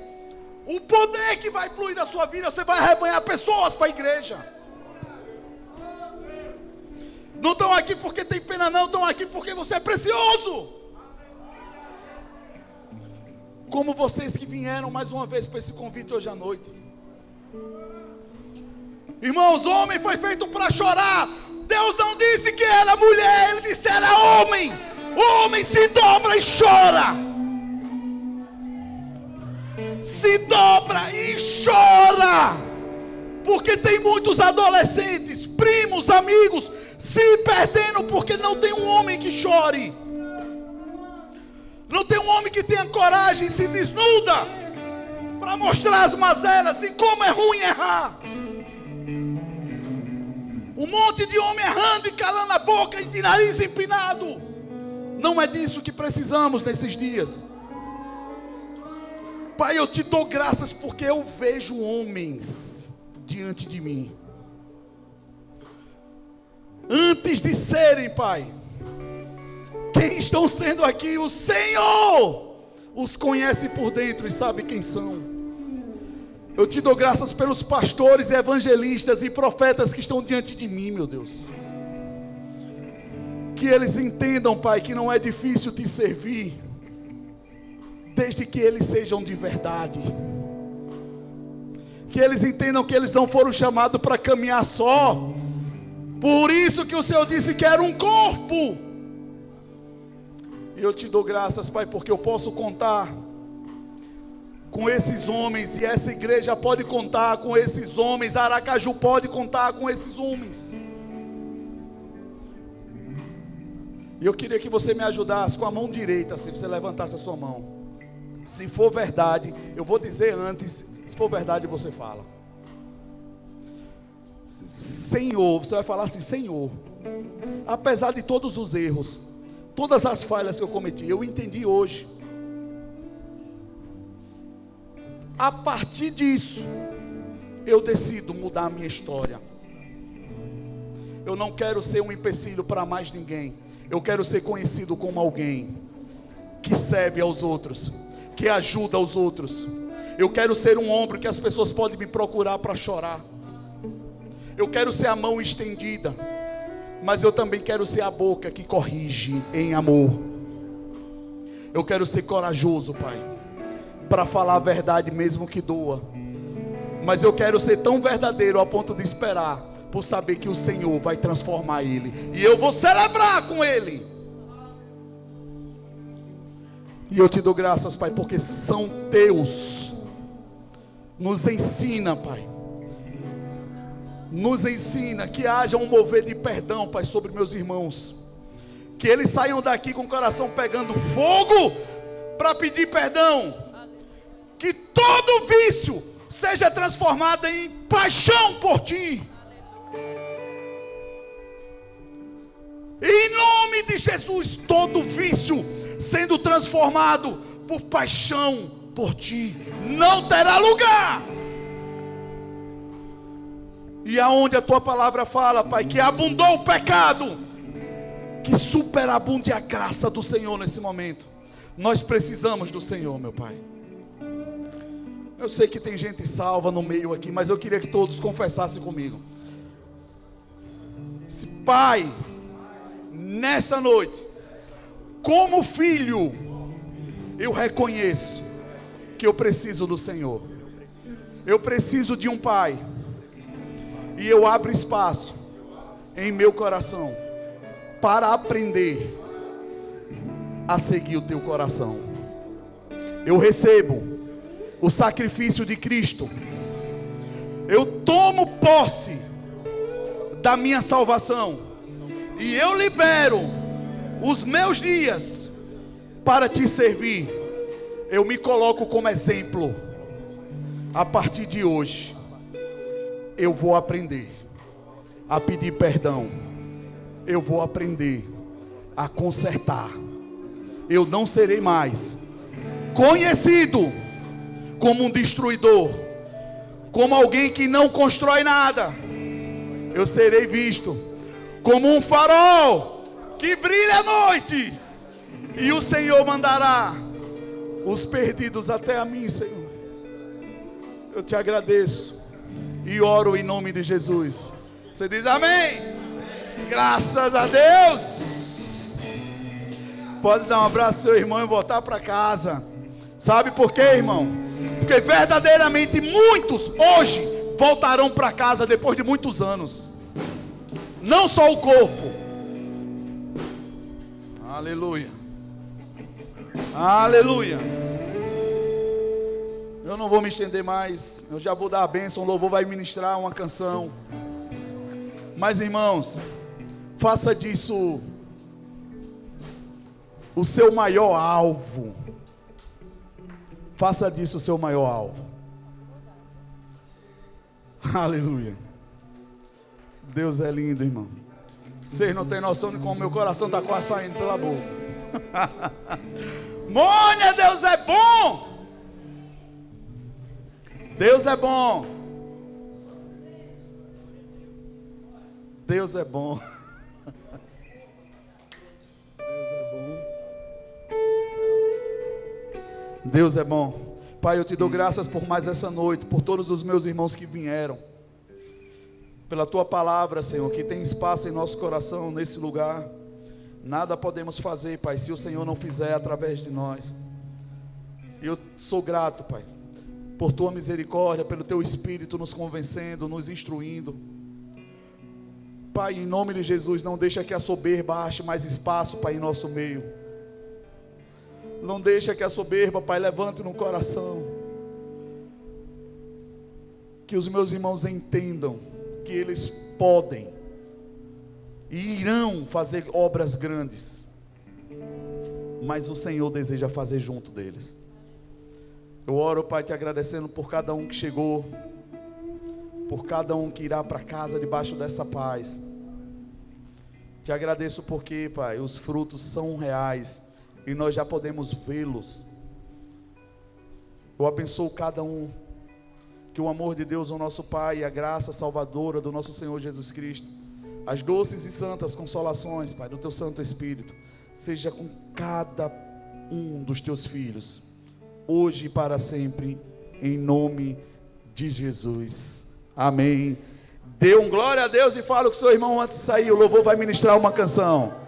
O poder que vai fluir na sua vida, você vai arrebanhar pessoas para a igreja. Não estão aqui porque tem pena, não, estão aqui porque você é precioso. Como vocês que vieram mais uma vez para esse convite hoje à noite. Irmãos, homem foi feito para chorar. Deus não disse que era mulher, ele disse era homem. O homem se dobra e chora. Se dobra e chora. Porque tem muitos adolescentes, primos, amigos, se perdendo porque não tem um homem que chore. Não tem um homem que tenha coragem e se desnuda para mostrar as mazelas e como é ruim errar. Um monte de homem errando e calando a boca e de nariz empinado. Não é disso que precisamos nesses dias. Pai, eu te dou graças porque eu vejo homens diante de mim. antes de serem, Pai, quem estão sendo aqui, o Senhor os conhece por dentro e sabe quem são. Eu te dou graças pelos pastores, evangelistas e profetas que estão diante de mim, meu Deus. Que eles entendam, Pai, que não é difícil te servir, desde que eles sejam de verdade. Que eles entendam que eles não foram chamados para caminhar só. Por isso que o Senhor disse que era um corpo. E eu te dou graças, Pai, porque eu posso contar com esses homens, e essa igreja pode contar com esses homens, Aracaju pode contar com esses homens. E eu queria que você me ajudasse com a mão direita, se você levantasse a sua mão. Se for verdade, eu vou dizer antes, se for verdade, você fala. Senhor, você vai falar assim: Senhor, apesar de todos os erros, todas as falhas que eu cometi, eu entendi hoje. A partir disso, eu decido mudar a minha história. Eu não quero ser um empecilho para mais ninguém. Eu quero ser conhecido como alguém que serve aos outros, que ajuda aos outros. Eu quero ser um ombro que as pessoas podem me procurar para chorar. Eu quero ser a mão estendida, mas eu também quero ser a boca que corrige em amor. Eu quero ser corajoso, Pai, para falar a verdade mesmo que doa. Mas eu quero ser tão verdadeiro a ponto de esperar por saber que o Senhor vai transformar ele e eu vou celebrar com ele. E eu te dou graças, Pai, porque são teus. Nos ensina, Pai. Nos ensina que haja um mover de perdão, Pai, sobre meus irmãos. Que eles saiam daqui com o coração pegando fogo para pedir perdão. Que todo vício seja transformado em paixão por Ti. Em nome de Jesus, todo vício sendo transformado por paixão por ti, não terá lugar. E aonde a tua palavra fala, Pai, que abundou o pecado, que superabunde a graça do Senhor nesse momento. Nós precisamos do Senhor, meu Pai. Eu sei que tem gente salva no meio aqui, mas eu queria que todos confessassem comigo. Pai, nessa noite, como filho, eu reconheço que eu preciso do Senhor. Eu preciso de um pai. E eu abro espaço em meu coração para aprender a seguir o teu coração. Eu recebo o sacrifício de Cristo. Eu tomo posse da minha salvação. E eu libero os meus dias para te servir. Eu me coloco como exemplo. A partir de hoje, eu vou aprender a pedir perdão. Eu vou aprender a consertar. Eu não serei mais conhecido como um destruidor, como alguém que não constrói nada eu serei visto como um farol que brilha à noite, e o Senhor mandará os perdidos até a mim, Senhor. Eu te agradeço e oro em nome de Jesus. Você diz amém? Graças a Deus. Pode dar um abraço ao seu irmão e voltar para casa. Sabe por quê, irmão? Porque verdadeiramente muitos hoje voltarão para casa depois de muitos anos. Não só o corpo. Aleluia. Aleluia. Eu não vou me estender mais. Eu já vou dar a bênção. O louvor vai ministrar uma canção. Mas irmãos, faça disso o seu maior alvo. Faça disso o seu maior alvo. Aleluia. Deus é lindo, irmão. Vocês não têm noção de como meu coração está quase saindo pela boca. Mônia, Deus é bom. Deus é bom. Deus é bom. Deus é bom. Pai, eu te dou graças por mais essa noite, por todos os meus irmãos que vieram. Pela tua palavra, Senhor, que tem espaço em nosso coração nesse lugar. Nada podemos fazer, Pai, se o Senhor não fizer através de nós. Eu sou grato, Pai, por tua misericórdia, pelo teu espírito nos convencendo, nos instruindo. Pai, em nome de Jesus, não deixa que a soberba ache mais espaço, Pai, em nosso meio. Não deixa que a soberba, Pai, levante no coração. Que os meus irmãos entendam que eles podem e irão fazer obras grandes, mas o Senhor deseja fazer junto deles. Eu oro, Pai, te agradecendo por cada um que chegou, por cada um que irá para casa debaixo dessa paz. Te agradeço porque, Pai, os frutos são reais e nós já podemos vê-los. Eu abençoo cada um. Que o amor de Deus, o nosso Pai, e a graça salvadora do nosso Senhor Jesus Cristo, as doces e santas consolações, Pai, do teu Santo Espírito, seja com cada um dos teus filhos, hoje e para sempre, em nome de Jesus. Amém. Dê um glória a Deus e fala com seu irmão antes de sair. O louvor vai ministrar uma canção.